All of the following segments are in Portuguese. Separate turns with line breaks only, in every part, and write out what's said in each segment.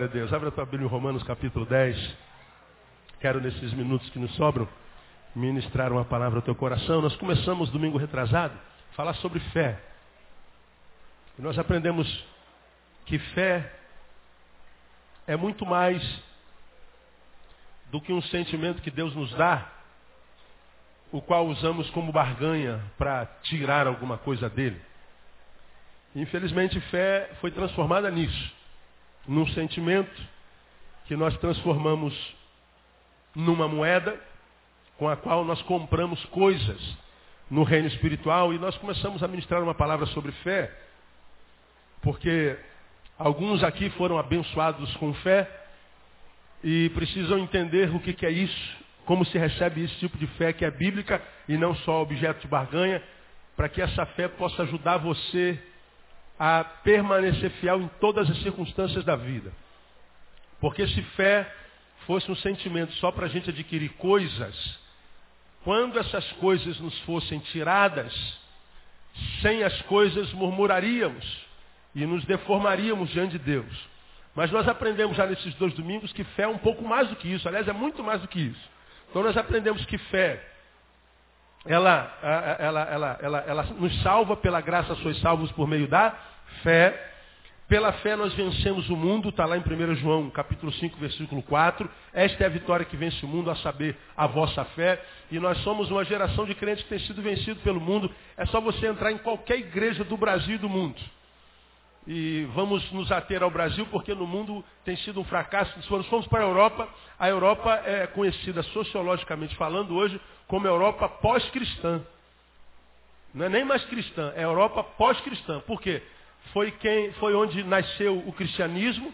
Glória a Deus. Abra a tua Bíblia em Romanos capítulo 10. Quero, nesses minutos que nos sobram, ministrar uma palavra ao teu coração. Nós começamos domingo retrasado a falar sobre fé. E nós aprendemos que fé é muito mais do que um sentimento que Deus nos dá, o qual usamos como barganha para tirar alguma coisa dele. Infelizmente, fé foi transformada nisso num sentimento que nós transformamos numa moeda com a qual nós compramos coisas no reino espiritual e nós começamos a ministrar uma palavra sobre fé, porque alguns aqui foram abençoados com fé e precisam entender o que, é isso, como se recebe esse tipo de fé que é bíblica e não só objeto de barganha, para que essa fé possa ajudar você a permanecer fiel em todas as circunstâncias da vida. Porque se fé fosse um sentimento só para a gente adquirir coisas, quando essas coisas nos fossem tiradas, sem as coisas murmuraríamos e nos deformaríamos diante de Deus. Mas nós aprendemos já nesses dois domingos que fé é um pouco mais do que isso, aliás, é muito mais do que isso. Então nós aprendemos que fé, ela, ela, ela, ela, ela nos salva pela graça, sois salvos por meio da fé. Pela fé nós vencemos o mundo, está lá em 1 João, capítulo 5, versículo 4. Esta é a vitória que vence o mundo, a saber, a vossa fé. E nós somos uma geração de crentes que tem sido vencido pelo mundo. É só você entrar em qualquer igreja do Brasil e do mundo. E vamos nos ater ao Brasil, porque no mundo tem sido um fracasso. Se nós formos para a Europa, a Europa é conhecida sociologicamente falando hoje como Europa pós-cristã. Não é nem mais cristã, é Europa pós-cristã. Por quê? Foi, quem, foi onde nasceu o cristianismo,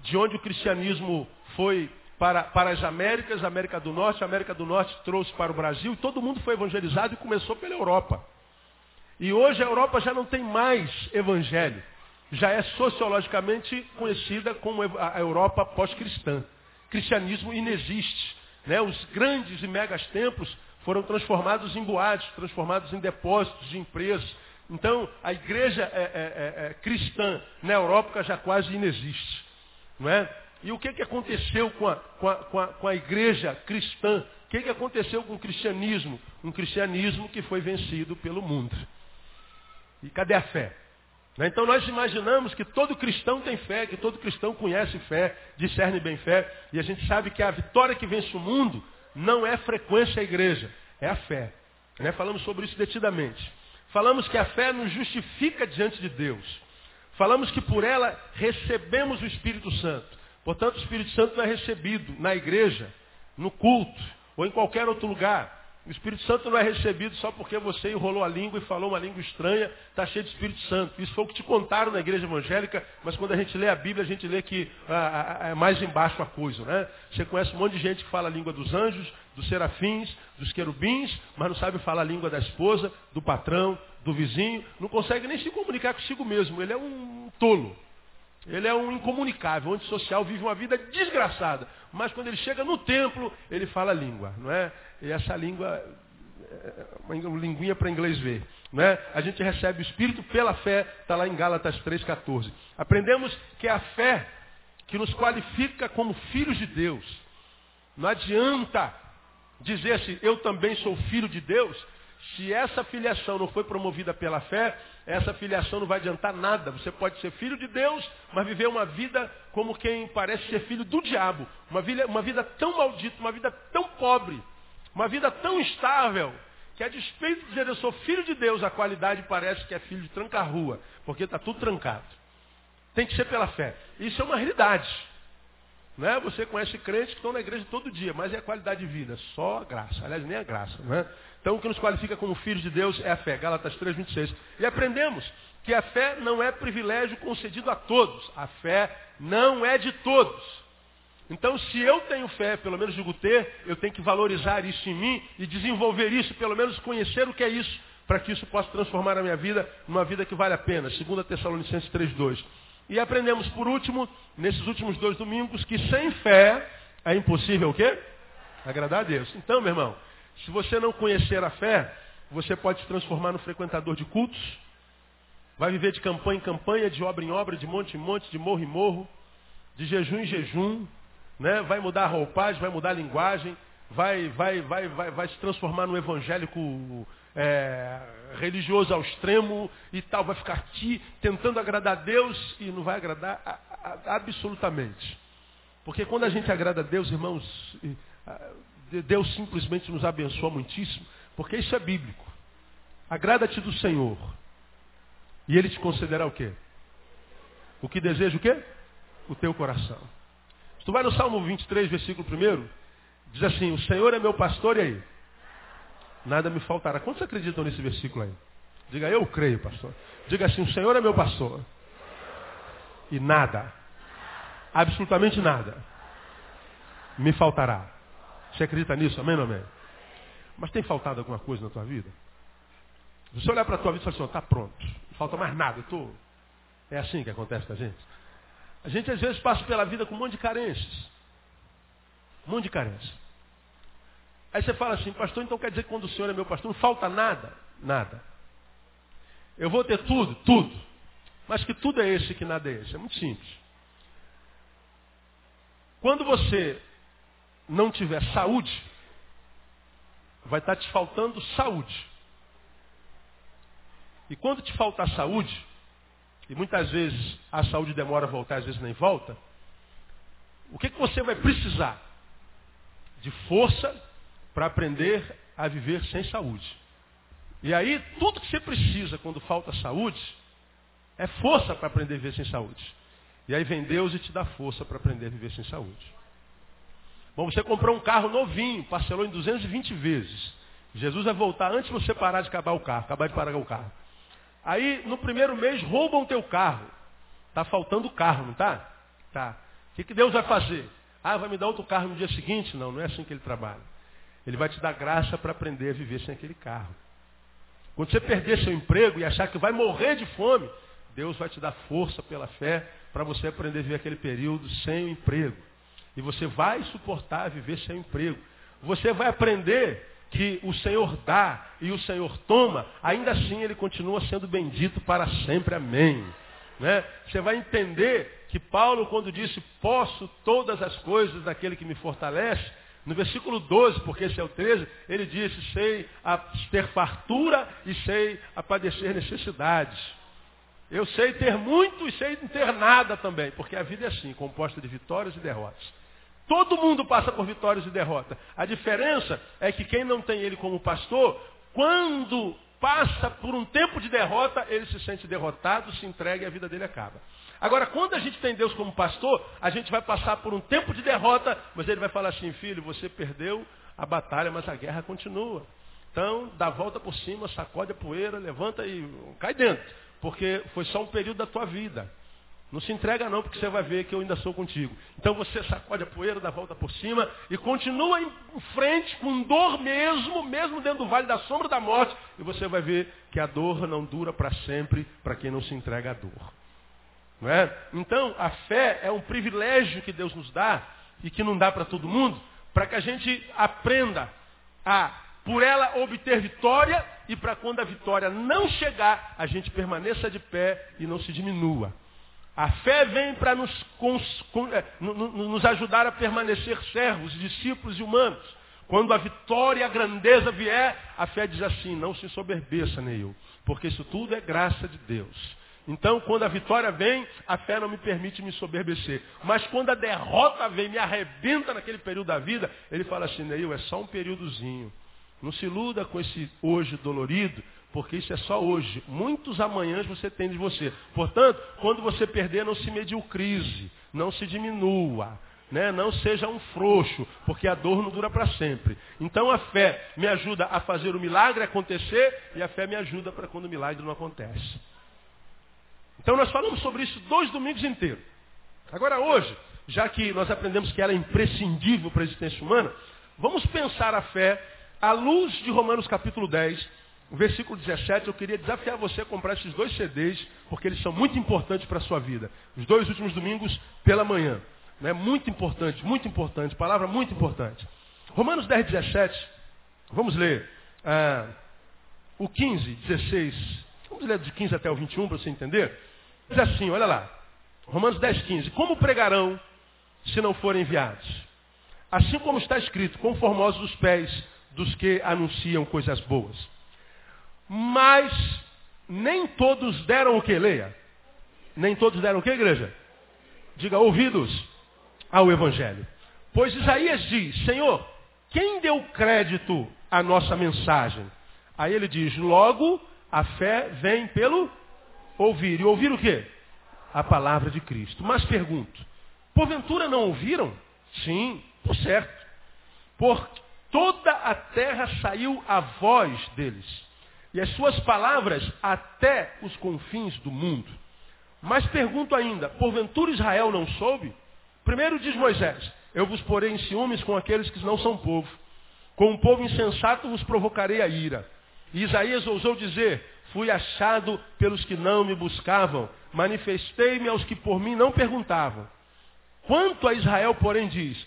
de onde o cristianismo foi para, para as Américas, América do Norte, América do Norte trouxe para o Brasil, e todo mundo foi evangelizado e começou pela Europa. E hoje a Europa já não tem mais evangelho. Já é sociologicamente conhecida como a Europa pós-cristã. Cristianismo inexiste. Né? Os grandes e megas templos foram transformados em boates, transformados em depósitos de empresas, então, a igreja é, é, é, é, cristã na Europa já quase inexiste. Não é? E o que, que aconteceu com a, com, a, com, a, com a igreja cristã? O que, que aconteceu com o cristianismo? Um cristianismo que foi vencido pelo mundo. E cadê a fé? Né? Então nós imaginamos que todo cristão tem fé, que todo cristão conhece fé, discerne bem fé, e a gente sabe que a vitória que vence o mundo não é frequência à igreja, é a fé. Né? Falamos sobre isso detidamente. Falamos que a fé nos justifica diante de Deus. Falamos que por ela recebemos o Espírito Santo. Portanto, o Espírito Santo não é recebido na igreja, no culto ou em qualquer outro lugar. O Espírito Santo não é recebido só porque você enrolou a língua e falou uma língua estranha, está cheio de Espírito Santo. Isso foi o que te contaram na igreja evangélica, mas quando a gente lê a Bíblia, a gente lê que ah, ah é mais embaixo a coisa. Né? Você conhece um monte de gente que fala a língua dos anjos, dos serafins, dos querubins, mas não sabe falar a língua da esposa, do patrão, do vizinho, não consegue nem se comunicar consigo mesmo. Ele é um tolo. Ele é um incomunicável, antissocial, vive uma vida desgraçada. Mas quando ele chega no templo, ele fala a língua, não é? E essa língua é uma linguinha para inglês ver. Não é? A gente recebe o Espírito pela fé, está lá em Gálatas 3,14. Aprendemos que é a fé que nos qualifica como filhos de Deus. Não adianta dizer assim, eu também sou filho de Deus, se essa filiação não foi promovida pela fé, essa filiação não vai adiantar nada. Você pode ser filho de Deus, mas viver uma vida como quem parece ser filho do diabo. Uma vida, uma vida tão maldita, uma vida tão pobre, uma vida tão instável, que a despeito de dizer eu sou filho de Deus, a qualidade parece que é filho de tranca-rua, porque está tudo trancado. Tem que ser pela fé. Isso é uma realidade. Não é? Você conhece crentes que estão na igreja todo dia, mas é a qualidade de vida, só a graça. Aliás, nem a graça. Não é? Então o que nos qualifica como filhos de Deus é a fé. Gálatas 3, 26. E aprendemos que a fé não é privilégio concedido a todos. A fé não é de todos. Então, se eu tenho fé, pelo menos digo ter, eu tenho que valorizar isso em mim e desenvolver isso, pelo menos conhecer o que é isso, para que isso possa transformar a minha vida numa vida que vale a pena. 2 Tessalonicenses 2. E aprendemos, por último, nesses últimos dois domingos, que sem fé é impossível o quê? Agradar a Deus. Então, meu irmão, se você não conhecer a fé, você pode se transformar no frequentador de cultos, vai viver de campanha em campanha, de obra em obra, de monte em monte, de morro em morro, de jejum em jejum, né? vai mudar a roupagem, vai mudar a linguagem, vai, vai, vai, vai, vai se transformar num evangélico é, religioso ao extremo e tal, vai ficar aqui tentando agradar a Deus e não vai agradar a, a, absolutamente. Porque quando a gente agrada a Deus, irmãos, Deus simplesmente nos abençoa muitíssimo, porque isso é bíblico. Agrada-te do Senhor. E Ele te concederá o quê? O que deseja o quê? O teu coração. Se tu vai no Salmo 23, versículo 1, diz assim, o Senhor é meu pastor e aí? Nada me faltará. Quantos acreditam nesse versículo aí? Diga, eu creio, pastor. Diga assim, o Senhor é meu pastor. E nada, absolutamente nada, me faltará. Você acredita nisso? Amém ou amém? Mas tem faltado alguma coisa na tua vida? Se você olhar para a tua vida e falar assim, está pronto, não falta mais nada, eu tô... É assim que acontece com a gente. A gente às vezes passa pela vida com um monte de carências. Um monte de carências. Aí você fala assim, pastor, então quer dizer que quando o senhor é meu pastor, não falta nada? Nada. Eu vou ter tudo? Tudo. Mas que tudo é esse que nada é esse? É muito simples. Quando você não tiver saúde, vai estar te faltando saúde. E quando te faltar saúde, e muitas vezes a saúde demora a voltar, às vezes nem volta, o que, que você vai precisar? De força para aprender a viver sem saúde. E aí, tudo que você precisa quando falta saúde, é força para aprender a viver sem saúde. E aí vem Deus e te dá força para aprender a viver sem saúde. Bom, você comprou um carro novinho, parcelou em 220 vezes. Jesus vai voltar antes de você parar de acabar o carro, acabar de parar o carro. Aí, no primeiro mês, roubam teu carro. Está faltando carro, não está? Tá. O que, que Deus vai fazer? Ah, vai me dar outro carro no dia seguinte? Não, não é assim que ele trabalha. Ele vai te dar graça para aprender a viver sem aquele carro. Quando você perder seu emprego e achar que vai morrer de fome, Deus vai te dar força pela fé para você aprender a viver aquele período sem o emprego. E você vai suportar viver sem o emprego. Você vai aprender que o Senhor dá e o Senhor toma, ainda assim ele continua sendo bendito para sempre. Amém. Né? Você vai entender que Paulo, quando disse, posso todas as coisas daquele que me fortalece, no versículo 12, porque esse é o 13, ele disse, sei a ter fartura e sei a padecer necessidades. Eu sei ter muito e sei ter nada também, porque a vida é assim, composta de vitórias e derrotas. Todo mundo passa por vitórias e derrotas. A diferença é que quem não tem ele como pastor, quando passa por um tempo de derrota, ele se sente derrotado, se entrega e a vida dele acaba. Agora, quando a gente tem Deus como pastor, a gente vai passar por um tempo de derrota, mas ele vai falar assim, filho, você perdeu a batalha, mas a guerra continua. Então, dá a volta por cima, sacode a poeira, levanta e cai dentro. Porque foi só um período da tua vida. Não se entrega não, porque você vai ver que eu ainda sou contigo. Então você sacode a poeira, dá a volta por cima e continua em frente com dor mesmo, mesmo dentro do vale da sombra da morte. E você vai ver que a dor não dura para sempre para quem não se entrega à dor. Não é? Então, a fé é um privilégio que Deus nos dá e que não dá para todo mundo, para que a gente aprenda a, por ela, obter vitória e para quando a vitória não chegar, a gente permaneça de pé e não se diminua. A fé vem para nos, é, nos ajudar a permanecer servos, discípulos e humanos. Quando a vitória e a grandeza vier, a fé diz assim, não se soberbeça, Neil, porque isso tudo é graça de Deus. Então, quando a vitória vem, a fé não me permite me soberbecer. Mas quando a derrota vem, me arrebenta naquele período da vida, ele fala assim, Neil, é só um períodozinho. Não se iluda com esse hoje dolorido, porque isso é só hoje. Muitos amanhãs você tem de você. Portanto, quando você perder, não se mediocrise, não se diminua. Né? Não seja um frouxo, porque a dor não dura para sempre. Então a fé me ajuda a fazer o milagre acontecer e a fé me ajuda para quando o milagre não acontece. Então nós falamos sobre isso dois domingos inteiros. Agora hoje, já que nós aprendemos que ela é imprescindível para a existência humana, vamos pensar a fé à luz de Romanos capítulo 10, versículo 17. Eu queria desafiar você a comprar esses dois CDs, porque eles são muito importantes para a sua vida. Os dois últimos domingos pela manhã. Né? Muito importante, muito importante, palavra muito importante. Romanos 10, 17, vamos ler ah, o 15, 16. Vamos ler de 15 até o 21 para você entender. Diz assim, olha lá. Romanos 10, 15. Como pregarão se não forem enviados. Assim como está escrito, conformosos os pés dos que anunciam coisas boas. Mas nem todos deram o que? Leia. Nem todos deram o que, igreja? Diga, ouvidos ao Evangelho. Pois Isaías diz, Senhor, quem deu crédito à nossa mensagem? Aí ele diz, logo a fé vem pelo ouvir. E ouvir o quê? A palavra de Cristo. Mas pergunto, porventura não ouviram? Sim, por certo. Por toda a terra saiu a voz deles. E as suas palavras até os confins do mundo. Mas pergunto ainda, porventura Israel não soube? Primeiro diz Moisés, eu vos porei em ciúmes com aqueles que não são povo. Com um povo insensato vos provocarei a ira. Isaías ousou dizer, fui achado pelos que não me buscavam, manifestei-me aos que por mim não perguntavam. Quanto a Israel, porém, diz,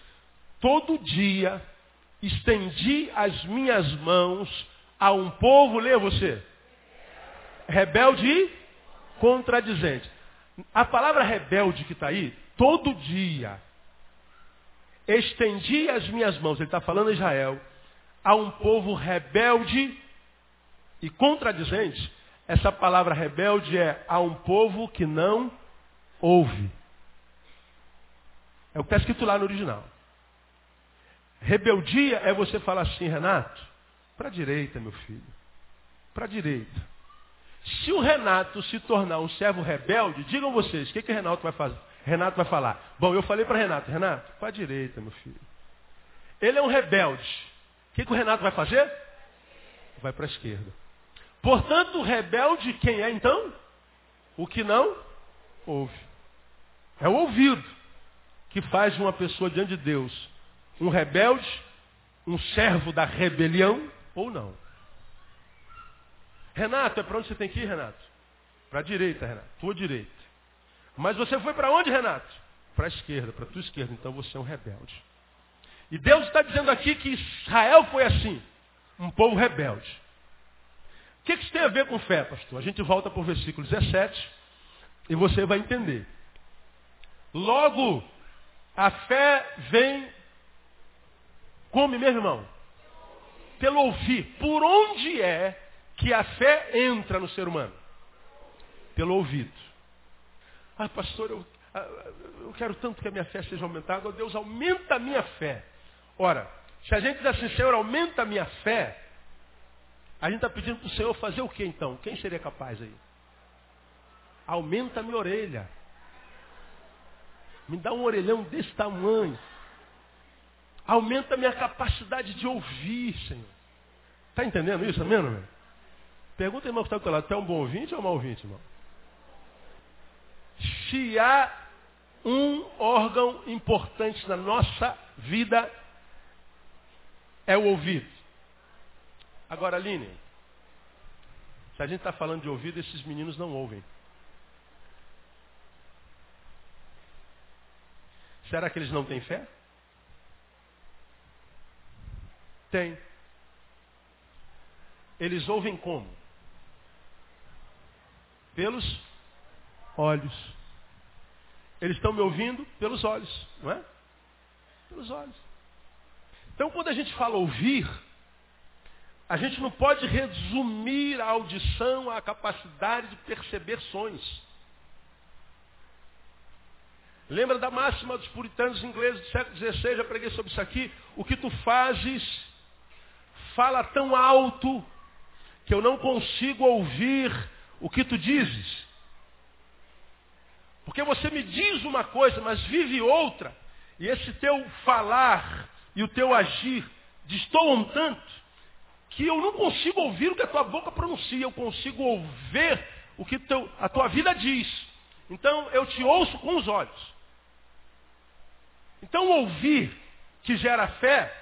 todo dia estendi as minhas mãos a um povo, lê você, rebelde e contradizente. A palavra rebelde que está aí, todo dia, estendi as minhas mãos, ele está falando a Israel, a um povo rebelde e contradizente. Essa palavra rebelde é a um povo que não ouve. É o que está escrito lá no original. Rebeldia é você falar assim, Renato, para a direita, meu filho. Para a direita. Se o Renato se tornar um servo rebelde, digam vocês, o que, que Renato vai fazer? Renato vai falar. Bom, eu falei para Renato, Renato, para a direita, meu filho. Ele é um rebelde. O que, que o Renato vai fazer? Vai para a esquerda. Portanto, rebelde quem é então? O que não ouve. É o ouvido que faz uma pessoa diante de Deus um rebelde, um servo da rebelião ou não. Renato, é para onde você tem que ir, Renato? Para a direita, Renato. Tua direita. Mas você foi para onde, Renato? Para a esquerda, para a tua esquerda. Então você é um rebelde. E Deus está dizendo aqui que Israel foi assim. Um povo rebelde. O que, que isso tem a ver com fé, pastor? A gente volta para o versículo 17 e você vai entender. Logo, a fé vem como, meu irmão? Pelo ouvir. Por onde é que a fé entra no ser humano? Pelo ouvido. Ah, pastor, eu, ah, eu quero tanto que a minha fé seja aumentada. Deus, aumenta a minha fé. Ora, se a gente diz assim, Senhor, aumenta a minha fé, a gente está pedindo para o Senhor fazer o que então? Quem seria capaz aí? Aumenta a minha orelha. Me dá um orelhão desse tamanho. Aumenta a minha capacidade de ouvir, Senhor. Está entendendo isso, amém, irmão? Pergunta, irmão, que está lado, tu é um bom ouvinte ou um mau ouvinte, irmão? Se há um órgão importante na nossa vida, é o ouvido. Agora, Aline, se a gente está falando de ouvido, esses meninos não ouvem. Será que eles não têm fé? Tem. Eles ouvem como? Pelos olhos. Eles estão me ouvindo pelos olhos, não é? Pelos olhos. Então, quando a gente fala ouvir, a gente não pode resumir a audição à capacidade de perceber sons. Lembra da máxima dos puritanos ingleses do século XVI? Já preguei sobre isso aqui. O que tu fazes fala tão alto que eu não consigo ouvir o que tu dizes. Porque você me diz uma coisa, mas vive outra. E esse teu falar e o teu agir destoam tanto que eu não consigo ouvir o que a tua boca pronuncia, eu consigo ouvir o que teu, a tua vida diz. Então eu te ouço com os olhos. Então ouvir que gera fé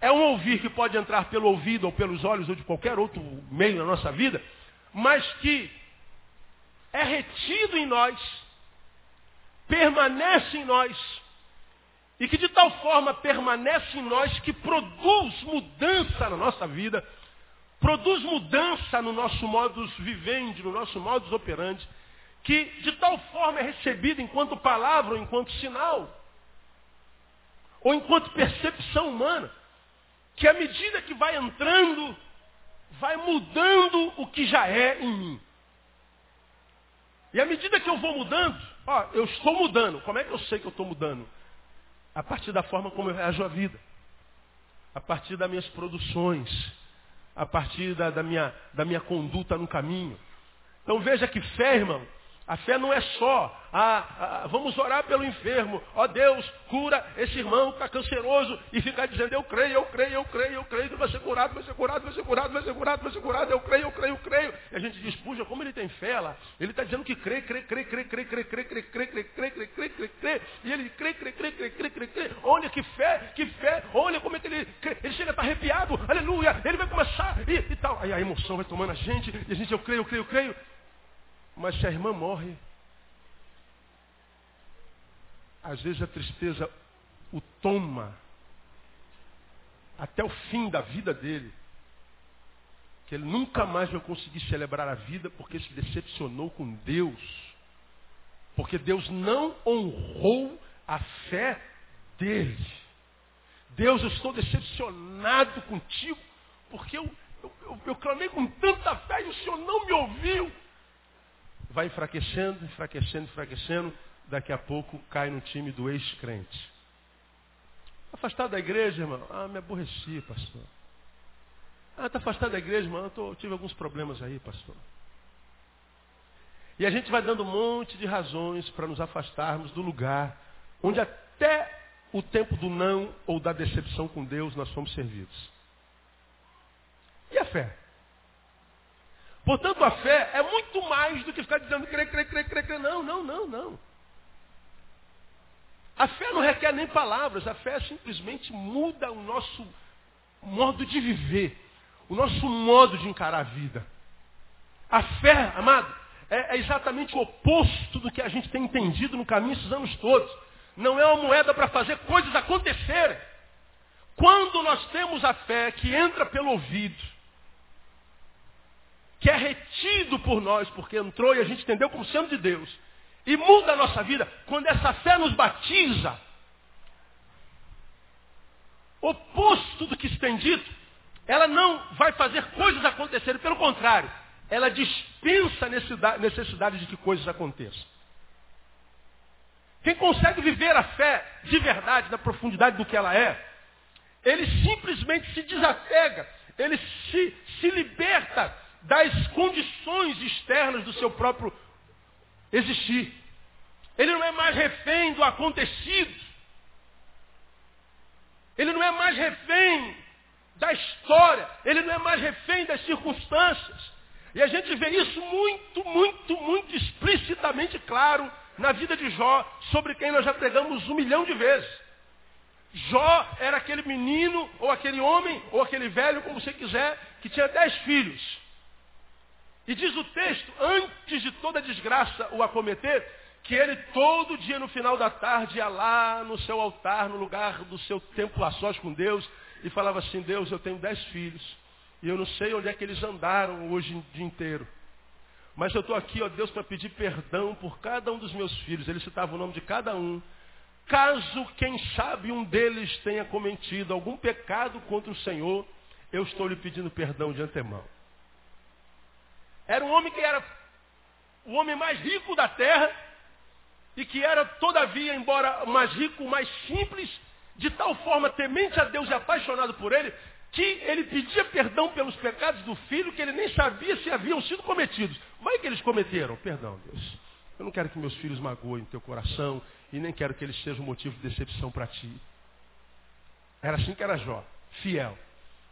é um ouvir que pode entrar pelo ouvido ou pelos olhos ou de qualquer outro meio na nossa vida, mas que é retido em nós, permanece em nós, e que de tal forma permanece em nós que produz mudança na nossa vida, produz mudança no nosso modus vivendi, no nosso modus operandi, que de tal forma é recebido enquanto palavra ou enquanto sinal, ou enquanto percepção humana, que à medida que vai entrando, vai mudando o que já é em mim. E à medida que eu vou mudando, ó, eu estou mudando. Como é que eu sei que eu estou mudando? A partir da forma como eu reajo à vida. A partir das minhas produções. A partir da, da minha, da minha conduta no caminho. Então veja que fé, irmão, a fé não é só, a, a, vamos orar pelo enfermo. Ó Deus, cura esse irmão que está canceroso e ficar dizendo, eu creio, eu creio, eu creio, eu creio que vai ser curado, vai ser curado, vai ser curado, vai ser curado, vai ser curado, eu creio, eu creio, eu creio. E a gente diz, puxa, como ele tem fé lá. Ele está dizendo que crê, crê, crê, crê, crê, crê, crê, crê, crê, crê, crê, crê, crê, crê, crê. E ele crê, crê, crê, crê, crê, crê, crê. Olha que fé, que fé, olha como é que ele crê. Ele chega a estar arrepiado, aleluia, ele vai começar e, e tal. Aí a emoção vai tomando a gente, e a gente, eu creio, eu creio, eu creio. Mas se a irmã morre, às vezes a tristeza o toma até o fim da vida dele. Que ele nunca mais vai conseguir celebrar a vida porque se decepcionou com Deus. Porque Deus não honrou a fé dele. Deus, eu estou decepcionado contigo, porque eu, eu, eu, eu clamei com tanta fé e o Senhor não me ouviu. Vai enfraquecendo, enfraquecendo, enfraquecendo daqui a pouco cai no time do ex-crente. Afastado da igreja, irmão? Ah, me aborreci, pastor. Ah, está afastado da igreja, irmão? Eu tô, tive alguns problemas aí, pastor. E a gente vai dando um monte de razões para nos afastarmos do lugar onde até o tempo do não ou da decepção com Deus nós fomos servidos. E a fé? Portanto, a fé é muito mais do que ficar dizendo crer, crer, crer, crer, crer. Não, não, não, não. A fé não requer nem palavras, a fé simplesmente muda o nosso modo de viver, o nosso modo de encarar a vida. A fé, amado, é, é exatamente o oposto do que a gente tem entendido no caminho esses anos todos. Não é uma moeda para fazer coisas acontecerem. Quando nós temos a fé que entra pelo ouvido, que é retido por nós, porque entrou e a gente entendeu como sendo de Deus, e muda a nossa vida quando essa fé nos batiza. Oposto do que se tem dito, ela não vai fazer coisas acontecerem, pelo contrário, ela dispensa a necessidade de que coisas aconteçam. Quem consegue viver a fé de verdade, na profundidade do que ela é, ele simplesmente se desapega, ele se, se liberta das condições externas do seu próprio existir. Ele não é mais refém do acontecido. Ele não é mais refém da história. Ele não é mais refém das circunstâncias. E a gente vê isso muito, muito, muito explicitamente claro na vida de Jó, sobre quem nós já pregamos um milhão de vezes. Jó era aquele menino, ou aquele homem, ou aquele velho, como você quiser, que tinha dez filhos. E diz o texto, antes de toda desgraça o acometer, que ele todo dia no final da tarde ia lá no seu altar, no lugar do seu templo a sós com Deus, e falava assim, Deus, eu tenho dez filhos, e eu não sei onde é que eles andaram hoje o dia inteiro. Mas eu estou aqui, ó Deus, para pedir perdão por cada um dos meus filhos. Ele citava o nome de cada um. Caso, quem sabe, um deles tenha cometido algum pecado contra o Senhor, eu estou lhe pedindo perdão de antemão. Era um homem que era o homem mais rico da terra e que era, todavia, embora mais rico, mais simples, de tal forma temente a Deus e apaixonado por ele, que ele pedia perdão pelos pecados do filho que ele nem sabia se haviam sido cometidos. Vai que eles cometeram. Perdão, Deus. Eu não quero que meus filhos magoem teu coração e nem quero que eles sejam motivo de decepção para ti. Era assim que era Jó, fiel.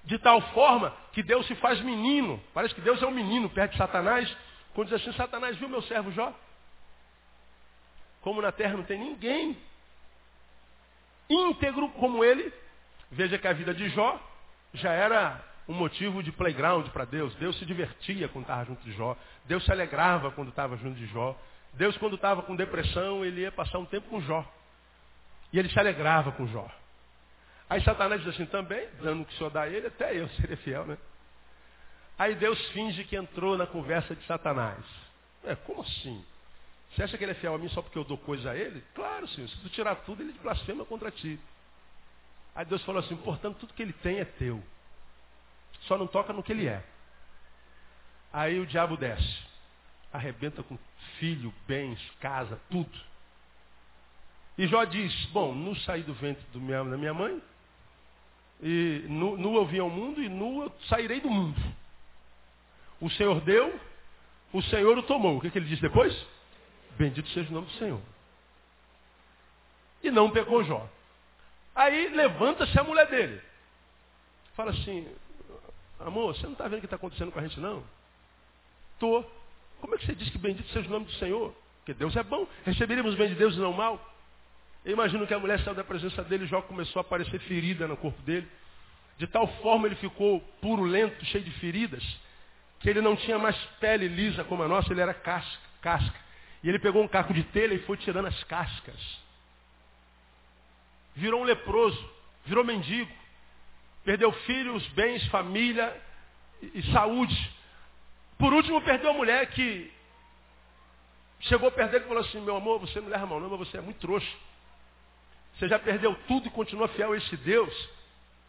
De tal forma que Deus se faz menino. Parece que Deus é um menino perto de Satanás. Quando diz assim, Satanás viu meu servo Jó? Como na terra não tem ninguém íntegro como ele, veja que a vida de Jó já era um motivo de playground para Deus. Deus se divertia quando estava junto de Jó. Deus se alegrava quando estava junto de Jó. Deus, quando estava com depressão, ele ia passar um tempo com Jó. E ele se alegrava com Jó. Aí Satanás diz assim, também, dando o que o Senhor dá a ele, até eu seria fiel, né? Aí Deus finge que entrou na conversa de Satanás. É, como assim? Você acha que ele é fiel a mim só porque eu dou coisa a ele? Claro, Senhor. Se tu tirar tudo, ele blasfema contra ti. Aí Deus falou assim, portanto, tudo que ele tem é teu. Só não toca no que ele é. Aí o diabo desce. Arrebenta com filho, bens, casa, tudo. E Jó diz, bom, nu saí do ventre do minha, da minha mãe, e nu, nu eu vim ao mundo e nu eu sairei do mundo. O Senhor deu, o Senhor o tomou. O que, que ele diz depois? Bendito seja o nome do Senhor. E não pecou Jó. Aí levanta-se a mulher dele. Fala assim, amor, você não está vendo o que está acontecendo com a gente não? Tô. Como é que você diz que bendito seja o nome do Senhor? Porque Deus é bom. Receberíamos bem de Deus e não mal. Eu imagino que a mulher saiu da presença dele e Jó começou a aparecer ferida no corpo dele. De tal forma ele ficou purulento, cheio de feridas, que ele não tinha mais pele lisa como a nossa, ele era casca. casca. E ele pegou um caco de telha e foi tirando as cascas virou um leproso, virou mendigo, perdeu filhos, bens, família e, saúde. Por último, perdeu a mulher que chegou perto dele e falou assim, meu amor, você não leva mal não, mas você é muito trouxa. Você já perdeu tudo e continua fiel a esse Deus.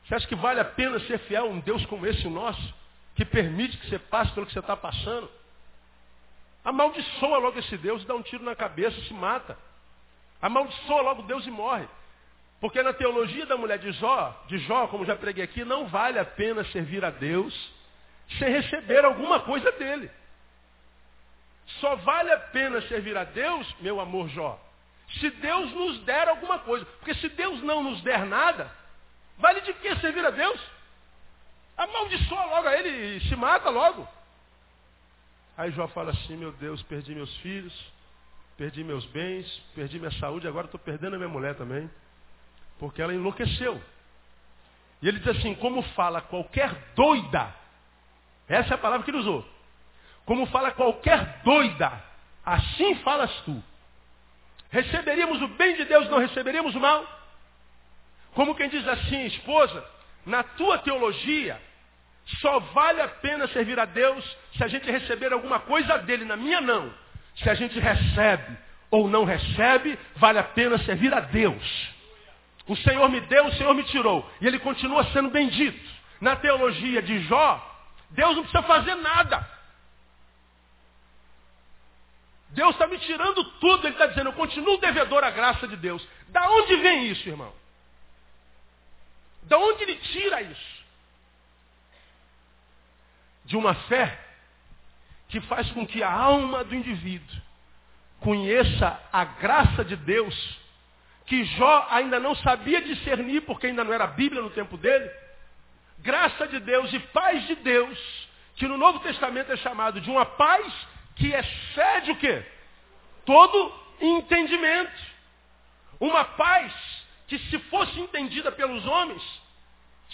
Você acha que vale a pena ser fiel a um Deus como esse nosso, que permite que você passe pelo que você está passando? Amaldiçoa logo esse Deus, dá um tiro na cabeça, se mata. Amaldiçoa logo Deus e morre. Porque na teologia da mulher de Jó, de Jó, como já preguei aqui, não vale a pena servir a Deus sem receber alguma coisa dele. Só vale a pena servir a Deus, meu amor Jó, se Deus nos der alguma coisa. Porque se Deus não nos der nada, vale de que servir a Deus? Amaldiçoa logo a ele e se mata logo. Aí Jó fala assim, meu Deus, perdi meus filhos, perdi meus bens, perdi minha saúde, agora estou perdendo a minha mulher também. Porque ela enlouqueceu. E ele diz assim, como fala qualquer doida, essa é a palavra que ele usou. Como fala qualquer doida, assim falas tu. Receberíamos o bem de Deus, não receberíamos o mal? Como quem diz assim, esposa, na tua teologia, só vale a pena servir a Deus se a gente receber alguma coisa dele, na minha não. Se a gente recebe ou não recebe, vale a pena servir a Deus. O Senhor me deu, o Senhor me tirou. E ele continua sendo bendito. Na teologia de Jó, Deus não precisa fazer nada. Deus está me tirando tudo. Ele está dizendo, eu continuo devedor à graça de Deus. Da onde vem isso, irmão? Da onde ele tira isso? De uma fé que faz com que a alma do indivíduo conheça a graça de Deus que Jó ainda não sabia discernir, porque ainda não era Bíblia no tempo dele. Graça de Deus e paz de Deus, que no Novo Testamento é chamado de uma paz que excede o quê? Todo entendimento. Uma paz que se fosse entendida pelos homens,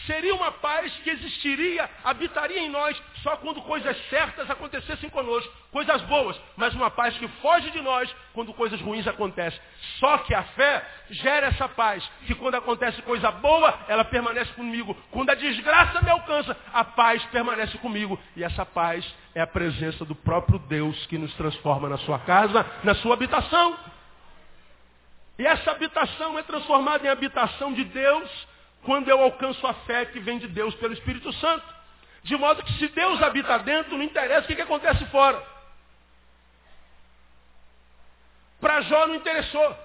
Seria uma paz que existiria, habitaria em nós, só quando coisas certas acontecessem conosco, coisas boas, mas uma paz que foge de nós quando coisas ruins acontecem. Só que a fé gera essa paz, que quando acontece coisa boa, ela permanece comigo. Quando a desgraça me alcança, a paz permanece comigo. E essa paz é a presença do próprio Deus que nos transforma na sua casa, na sua habitação. E essa habitação é transformada em habitação de Deus quando eu alcanço a fé que vem de Deus pelo Espírito Santo. De modo que se Deus habita dentro, não interessa o que, que acontece fora. Para Jó não interessou.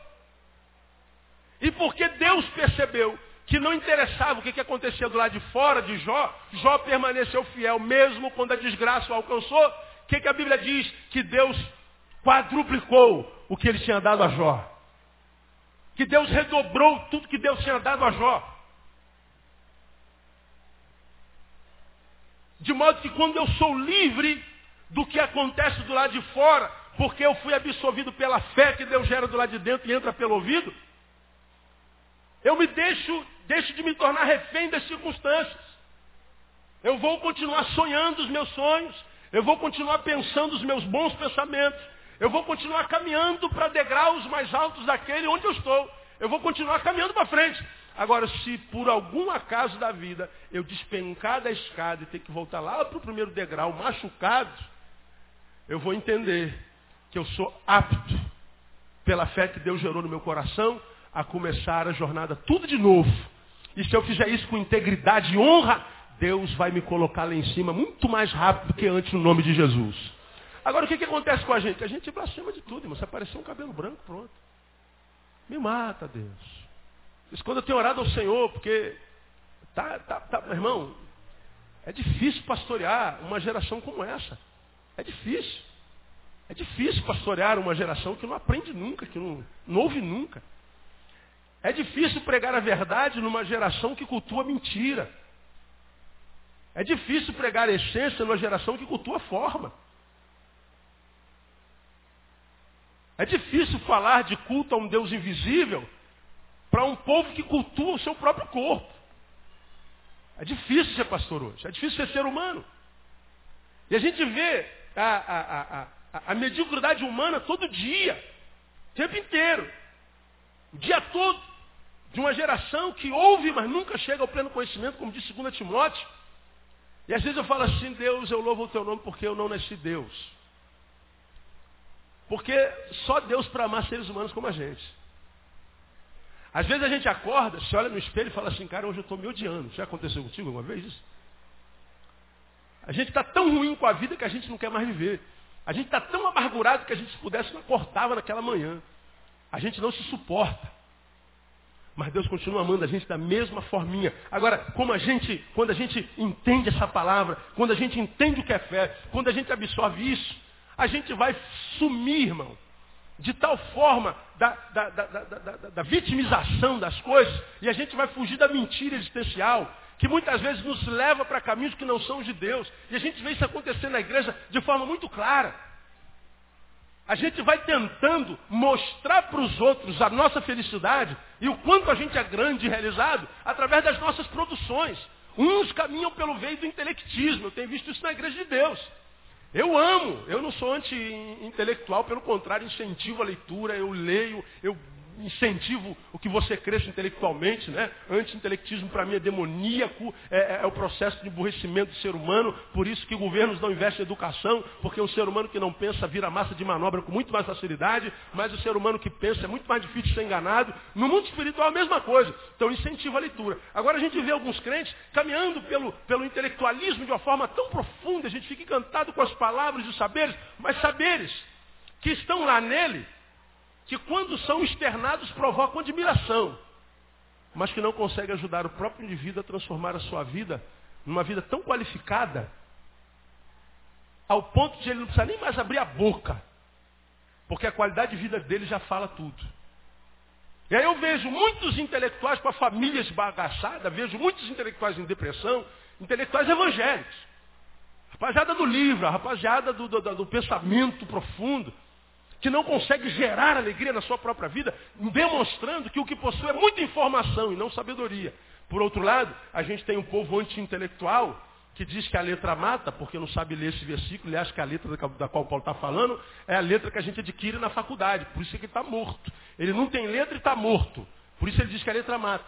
E porque Deus percebeu que não interessava o que, que acontecia do lado de fora de Jó, Jó permaneceu fiel mesmo quando a desgraça o alcançou. O que, que a Bíblia diz? Que Deus quadruplicou o que ele tinha dado a Jó. Que Deus redobrou tudo que Deus tinha dado a Jó. De modo que quando eu sou livre do que acontece do lado de fora, porque eu fui absolvido pela fé que Deus gera do lado de dentro e entra pelo ouvido, eu me deixo, deixo de me tornar refém das circunstâncias. Eu vou continuar sonhando os meus sonhos, eu vou continuar pensando os meus bons pensamentos, eu vou continuar caminhando para degraus mais altos daquele onde eu estou. Eu vou continuar caminhando para frente. Agora, se por algum acaso da vida eu despencar da escada e ter que voltar lá para o primeiro degrau, machucado, eu vou entender que eu sou apto, pela fé que Deus gerou no meu coração, a começar a jornada tudo de novo. E se eu fizer isso com integridade e honra, Deus vai me colocar lá em cima muito mais rápido do que antes no nome de Jesus. Agora o que, que acontece com a gente? A gente blasfema de tudo, irmão. Se aparecer um cabelo branco, pronto. Me mata, Deus. Isso quando eu tenho orado ao Senhor, porque tá, tá, tá, irmão, é difícil pastorear uma geração como essa. É difícil. É difícil pastorear uma geração que não aprende nunca, que não, não ouve nunca. É difícil pregar a verdade numa geração que cultua mentira. É difícil pregar a essência numa geração que cultua forma. É difícil falar de culto a um Deus invisível para um povo que cultua o seu próprio corpo. É difícil ser pastor hoje, é difícil ser ser humano. E a gente vê a, a, a, a mediocridade humana todo dia, o tempo inteiro, o dia todo, de uma geração que ouve, mas nunca chega ao pleno conhecimento, como diz 2 Timóteo. E às vezes eu falo assim, Deus, eu louvo o teu nome porque eu não nasci Deus. Porque só Deus para amar seres humanos como a gente. Às vezes a gente acorda, se olha no espelho e fala assim, cara, hoje eu estou me odiando. Já aconteceu contigo alguma vez isso? A gente está tão ruim com a vida que a gente não quer mais viver. A gente está tão amargurado que a gente se pudesse não acordava naquela manhã. A gente não se suporta. Mas Deus continua amando a gente da mesma forminha. Agora, como a gente, quando a gente entende essa palavra, quando a gente entende o que é fé, quando a gente absorve isso, a gente vai sumir, irmão de tal forma da, da, da, da, vitimização das coisas, e a gente vai fugir da mentira existencial, que muitas vezes nos leva para caminhos que não são de Deus. E a gente vê isso acontecer na igreja de forma muito clara. A gente vai tentando mostrar para os outros a nossa felicidade e o quanto a gente é grande e realizado através das nossas produções. Uns caminham pelo veio do intelectismo, eu tenho visto isso na igreja de Deus. Eu amo, eu não sou anti-intelectual, pelo contrário, incentivo a leitura, eu leio, eu incentivo o que você cresça intelectualmente, né? Anti-intelectismo para mim é demoníaco, é, é, é, o processo de emburrecimento do ser humano, por isso que governos não investem em educação, porque o ser humano que não pensa vira massa de manobra com muito mais facilidade, mas o ser humano que pensa é muito mais difícil de ser enganado. No mundo espiritual a mesma coisa. Então incentiva a leitura. Agora a gente vê alguns crentes caminhando pelo, pelo intelectualismo de uma forma tão profunda, a gente fica encantado com as palavras e os saberes, mas saberes que estão lá nele que quando são externados provocam admiração, mas que não conseguem ajudar o próprio indivíduo a transformar a sua vida numa vida tão qualificada, ao ponto de ele não precisar nem mais abrir a boca, porque a qualidade de vida dele já fala tudo. E aí eu vejo muitos intelectuais com a família esbagaçada, vejo muitos intelectuais em depressão, intelectuais evangélicos. Rapaziada do livro, rapaziada do, do, do pensamento profundo que não consegue gerar alegria na sua própria vida, demonstrando que o que possui é muita informação e não sabedoria. Por outro lado, a gente tem um povo anti-intelectual que diz que a letra mata, porque não sabe ler esse versículo, e acha que a letra da qual Paulo está falando é a letra que a gente adquire na faculdade, por isso é que ele está morto. Ele não tem letra e está morto, por isso ele diz que a letra mata.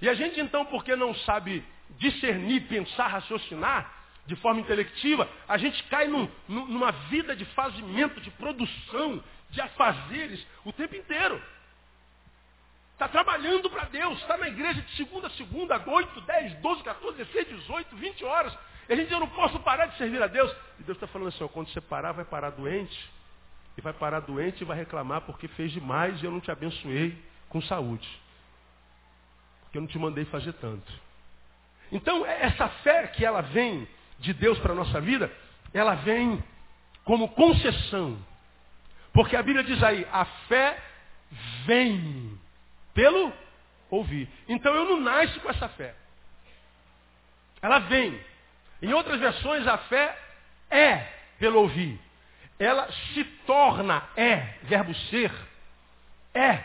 E a gente então, porque não sabe discernir, pensar, raciocinar, de forma intelectiva, a gente cai num, numa vida de fazimento, de produção, de afazeres o tempo inteiro. Está trabalhando para Deus, está na igreja de segunda a segunda, 8, 10, 12, 14, 16, 18, 20 horas. E a gente, eu não posso parar de servir a Deus. E Deus está falando assim, ó, quando você parar, vai parar doente. E vai parar doente e vai reclamar porque fez demais e eu não te abençoei com saúde. Porque eu não te mandei fazer tanto. Então, é essa fé que ela vem de Deus para a nossa vida, ela vem como concessão. Porque a Bíblia diz aí, a fé vem pelo ouvir. Então eu não nasço com essa fé. Ela vem. Em outras versões, a fé é pelo ouvir. Ela se torna, é, verbo ser, é.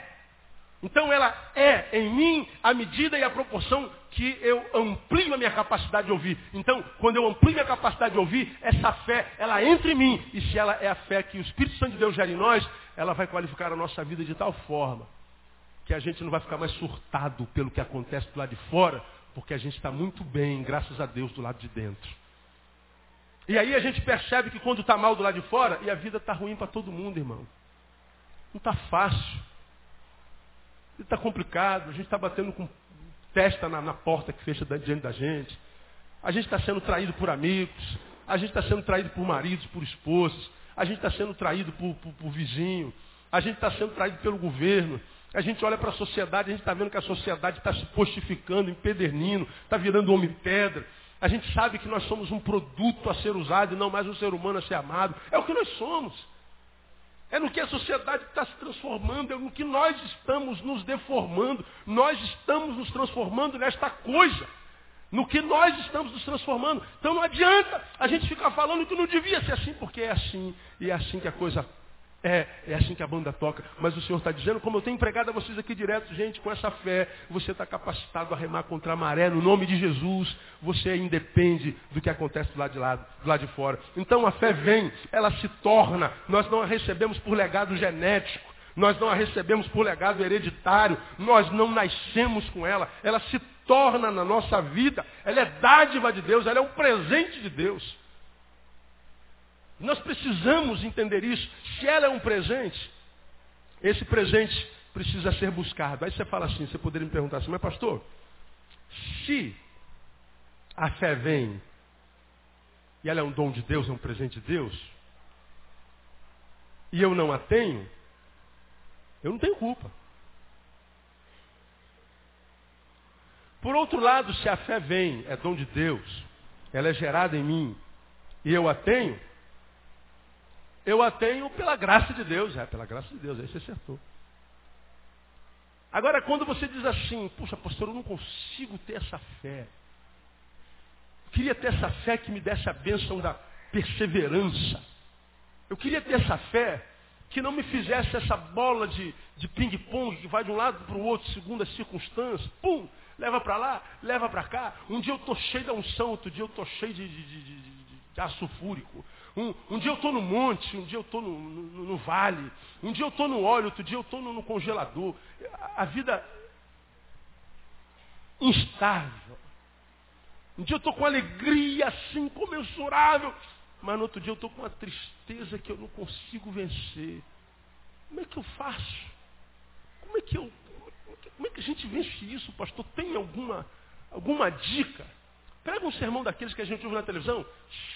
Então ela é em mim a medida e a proporção que eu amplio a minha capacidade de ouvir. Então, quando eu amplio minha capacidade de ouvir, essa fé, ela entra em mim. E se ela é a fé que o Espírito Santo de Deus gera em nós, ela vai qualificar a nossa vida de tal forma que a gente não vai ficar mais surtado pelo que acontece do lado de fora, porque a gente está muito bem, graças a Deus, do lado de dentro. E aí a gente percebe que quando está mal do lado de fora, e a vida está ruim para todo mundo, irmão. Não está fácil. Está complicado, a gente está batendo com testa na, na porta que fecha diante da gente. A gente está sendo traído por amigos. A gente está sendo traído por maridos, por esposas. A gente está sendo traído por, por, por vizinho. A gente está sendo traído pelo governo. A gente olha para a sociedade, a gente está vendo que a sociedade está se postificando, empedernindo, está virando homem-pedra. A gente sabe que nós somos um produto a ser usado e não mais um ser humano a ser amado. É o que nós somos. É no que a sociedade está se transformando, é no que nós estamos nos deformando. Nós estamos nos transformando nesta coisa. No que nós estamos nos transformando. Então não adianta a gente ficar falando que não devia ser assim, porque é assim. E é assim que a coisa é, é assim que a banda toca. Mas o Senhor está dizendo, como eu tenho empregado a vocês aqui direto, gente, com essa fé, você está capacitado a remar contra a maré, no nome de Jesus, você independe do que acontece do lado de do lado de fora. Então a fé vem, ela se torna, nós não a recebemos por legado genético, nós não a recebemos por legado hereditário, nós não nascemos com ela, ela se torna na nossa vida, ela é dádiva de Deus, ela é um presente de Deus. Nós precisamos entender isso. Se ela é um presente, esse presente precisa ser buscado. Aí você fala assim, você poderia me perguntar assim, mas pastor, se a fé vem e ela é um dom de Deus, é um presente de Deus, e eu não a tenho, eu não tenho culpa. Por outro lado, se a fé vem, é dom de Deus, ela é gerada em mim, e eu a tenho, eu a tenho pela graça de Deus. É, pela graça de Deus, aí você acertou. Agora, quando você diz assim, puxa, pastor, eu não consigo ter essa fé. Eu queria ter essa fé que me desse a bênção da perseverança. Eu queria ter essa fé que não me fizesse essa bola de, de ping-pong que vai de um lado para o outro segundo as circunstâncias. Pum! Leva para lá, leva para cá. Um dia eu estou cheio da unção, outro dia eu estou cheio de, de, de, de, de aço fúrico. Um, um dia eu estou no monte, um dia eu estou no, no, no, vale, um dia eu estou no óleo, outro dia eu estou no, no, congelador. A, a vida instável. Um dia eu estou com alegria assim, comensurável, mas no outro dia eu estou com uma tristeza que eu não consigo vencer. Como é que eu faço? Como é que eu. Como é que a gente vence isso, pastor? Tem alguma, alguma dica? Pega um sermão daqueles que a gente ouve na televisão,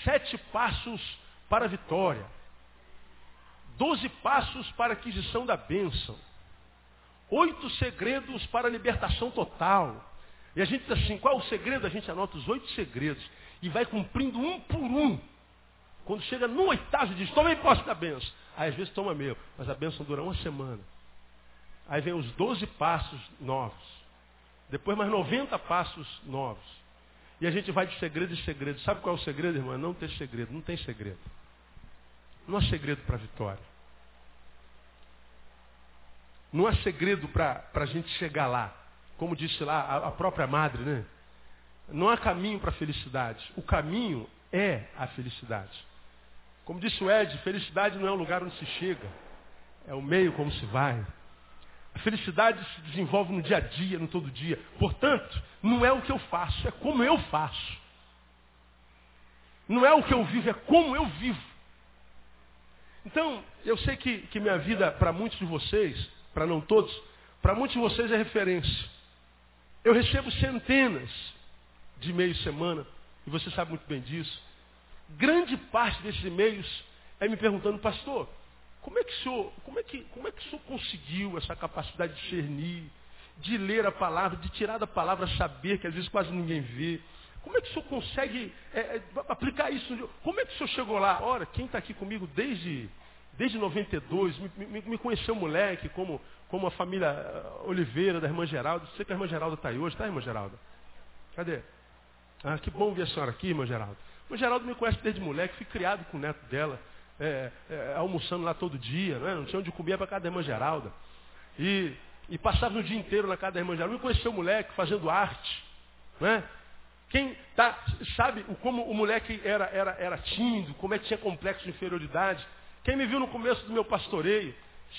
sete passos para a vitória. Doze passos para a aquisição da bênção. Oito segredos para a libertação total. E a gente diz assim, qual o segredo? A gente anota os oito segredos e vai cumprindo um por um. Quando chega no oitavo, diz, toma posse da bênção. Aí às vezes toma meu, mas a bênção dura uma semana. Aí vem os doze passos novos. Depois mais 90 passos novos. E a gente vai de segredo em segredo. Sabe qual é o segredo, irmã? Não ter segredo. Não tem segredo. Não há segredo para a vitória. Não há segredo para a gente chegar lá. Como disse lá a, a própria madre, né? Não há caminho para a felicidade. O caminho é a felicidade. Como disse o Ed, felicidade não é o lugar onde se chega. É o meio como se vai. A felicidade se desenvolve no dia a dia, no todo dia. Portanto, não é o que eu faço, é como eu faço. Não é o que eu vivo, é como eu vivo. Então, eu sei que, que minha vida, para muitos de vocês, para não todos, para muitos de vocês é referência. Eu recebo centenas de e-mails semana, e você sabe muito bem disso. Grande parte desses e-mails é me perguntando, pastor, como é que o senhor, como é que, como é que o senhor conseguiu essa capacidade de discernir, de ler a palavra, de tirar da palavra saber, que às vezes quase ninguém vê? Como é que o senhor consegue é, é, aplicar isso? Como é que o senhor chegou lá? Ora, quem está aqui comigo desde, desde 92, me, me, me conheceu moleque, como, como a família ah, Oliveira, da irmã Geralda. Sei que a irmã Geralda está aí hoje, tá, irmã Geralda? Cadê? Ah, que bom ver a senhora aqui, irmã Geralda. Irmã Geralda me conhece desde moleque, fui criado com o neto dela é, é, almoçando lá todo dia, não, é? não tinha onde comer para casa da irmã Geralda. E, e passava o dia inteiro na casa da irmã Geralda. Me conheceu o moleque fazendo arte. Não é? Quem tá, sabe como o moleque era, era, era tímido, como é que tinha complexo de inferioridade. Quem me viu no começo do meu pastoreio,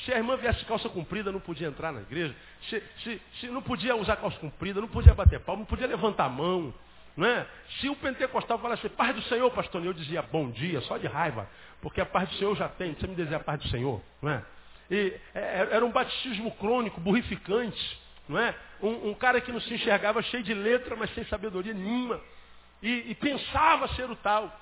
se a irmã viesse calça comprida, não podia entrar na igreja. Se, se, se não podia usar calça comprida, não podia bater palma, não podia levantar a mão. É? Se o pentecostal falasse, paz do Senhor, pastor, eu dizia bom dia, só de raiva, porque a paz do Senhor já tem, você me dizer a paz do Senhor, não é? E é, é, era um batismo crônico, burrificante, Não é? Um, um, cara que não se enxergava cheio de letra, mas sem sabedoria nenhuma. E, e pensava ser o tal.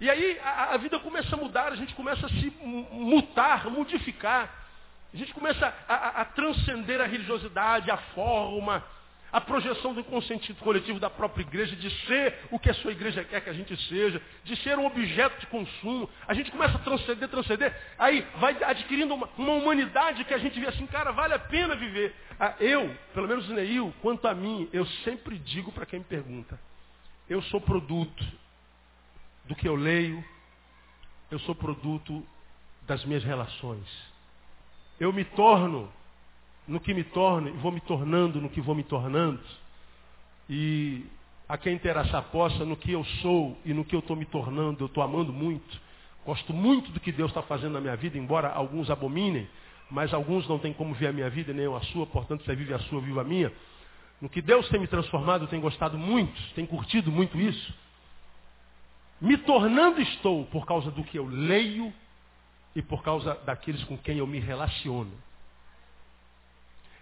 E aí a, a, vida começa a mudar, a gente começa a se mutar, modificar. A gente começa a, a, a transcender a religiosidade, a forma, a projeção do inconsciente coletivo da própria igreja, de ser o que a sua igreja quer que a gente seja, de ser um objeto de consumo. A gente começa a transcender, transcender, aí vai adquirindo uma, uma humanidade que a gente vê assim, cara, vale a pena viver. Ah, eu, pelo menos Neil, quanto a mim, eu sempre digo para quem me pergunta, eu sou produto do que eu leio, eu sou produto das minhas relações. Eu me torno no que me torno vou me tornando no que vou me tornando. E a quem interessar possa, no que eu sou e no que eu estou me tornando, eu estou amando muito. Gosto muito do que Deus está fazendo na minha vida, embora alguns abominem, mas alguns não têm como ver a minha vida, nem eu a sua, portanto, você vive a sua, viva a minha. No que Deus tem me transformado, eu tenho gostado muito, tenho curtido muito isso. Me tornando estou por causa do que eu leio e por causa daqueles com quem eu me relaciono.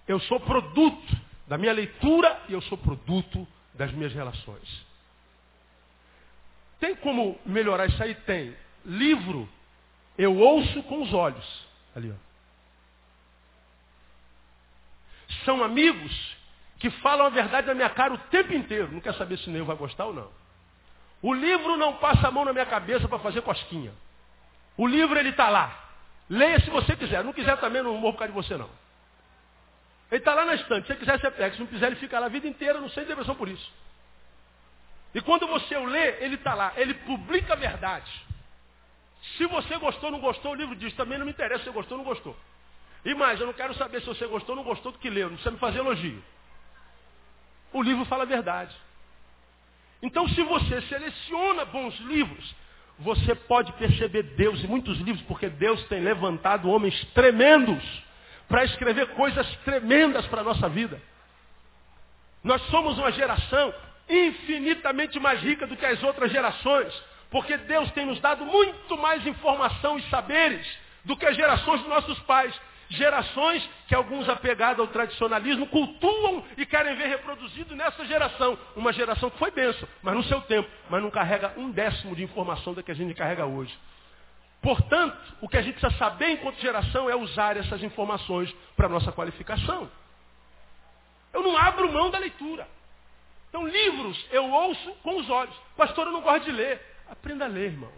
Eu sou produto da minha leitura e eu sou produto das minhas relações. Tem como melhorar isso aí? Tem. Livro, eu ouço com os olhos. Ali, ó. São amigos que falam a verdade na minha cara o tempo inteiro. Não quer saber se Neil vai gostar ou não. O livro não passa a mão na minha cabeça para fazer cosquinha. O livro ele está lá. Leia se você quiser. Não quiser também, não vou por causa de você não. Ele está lá na estante. Se você quiser, você pega. Se não quiser, ele fica lá a vida inteira, não sei depressão por isso. E quando você o lê, ele está lá. Ele publica a verdade. Se você gostou ou não gostou, o livro diz. Também não me interessa se você gostou ou não gostou. E mais, eu não quero saber se você gostou ou não gostou do que leu. Não precisa me fazer elogio. O livro fala a verdade. Então, se você seleciona bons livros, você pode perceber Deus em muitos livros, porque Deus tem levantado homens tremendos para escrever coisas tremendas para a nossa vida. Nós somos uma geração infinitamente mais rica do que as outras gerações, porque Deus tem nos dado muito mais informação e saberes do que as gerações dos nossos pais. Gerações que alguns apegados ao tradicionalismo cultuam e querem ver reproduzido nessa geração. Uma geração que foi benção, mas no seu tempo, mas não carrega um décimo de informação da que a gente carrega hoje. Portanto, o que a gente precisa saber enquanto geração é usar essas informações para nossa qualificação. Eu não abro mão da leitura. Então, livros eu ouço com os olhos. Pastor, eu não gosto de ler. Aprenda a ler, irmão.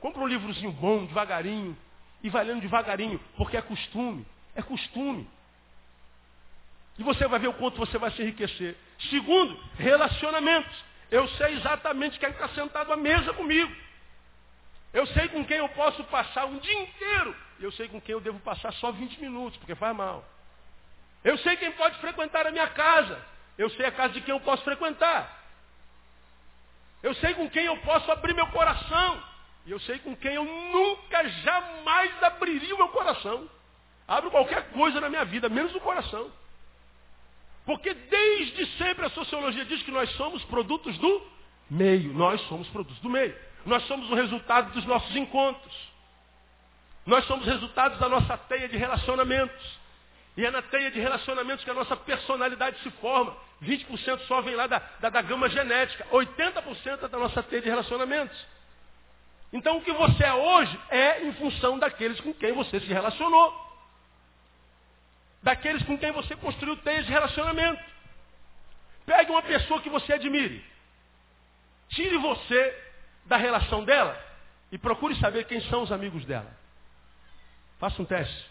Compra um livrozinho bom, devagarinho, e vai lendo devagarinho, porque é costume. É costume. E você vai ver o quanto você vai se enriquecer. Segundo, relacionamentos. Eu sei exatamente quem está sentado à mesa comigo. Eu sei com quem eu posso passar um dia inteiro. E eu sei com quem eu devo passar só 20 minutos, porque faz mal. Eu sei quem pode frequentar a minha casa. Eu sei a casa de quem eu posso frequentar. Eu sei com quem eu posso abrir meu coração. E eu sei com quem eu nunca, jamais abriria o meu coração. Abro qualquer coisa na minha vida, menos o coração. Porque desde sempre a sociologia diz que nós somos produtos do meio. Nós somos produtos do meio. Nós somos o resultado dos nossos encontros. Nós somos resultados da nossa teia de relacionamentos. E é na teia de relacionamentos que a nossa personalidade se forma. 20% só vem lá da, da, da gama genética. 80% é da nossa teia de relacionamentos. Então o que você é hoje é em função daqueles com quem você se relacionou. Daqueles com quem você construiu teias de relacionamento. Pegue uma pessoa que você admire. Tire você da relação dela e procure saber quem são os amigos dela. Faça um teste.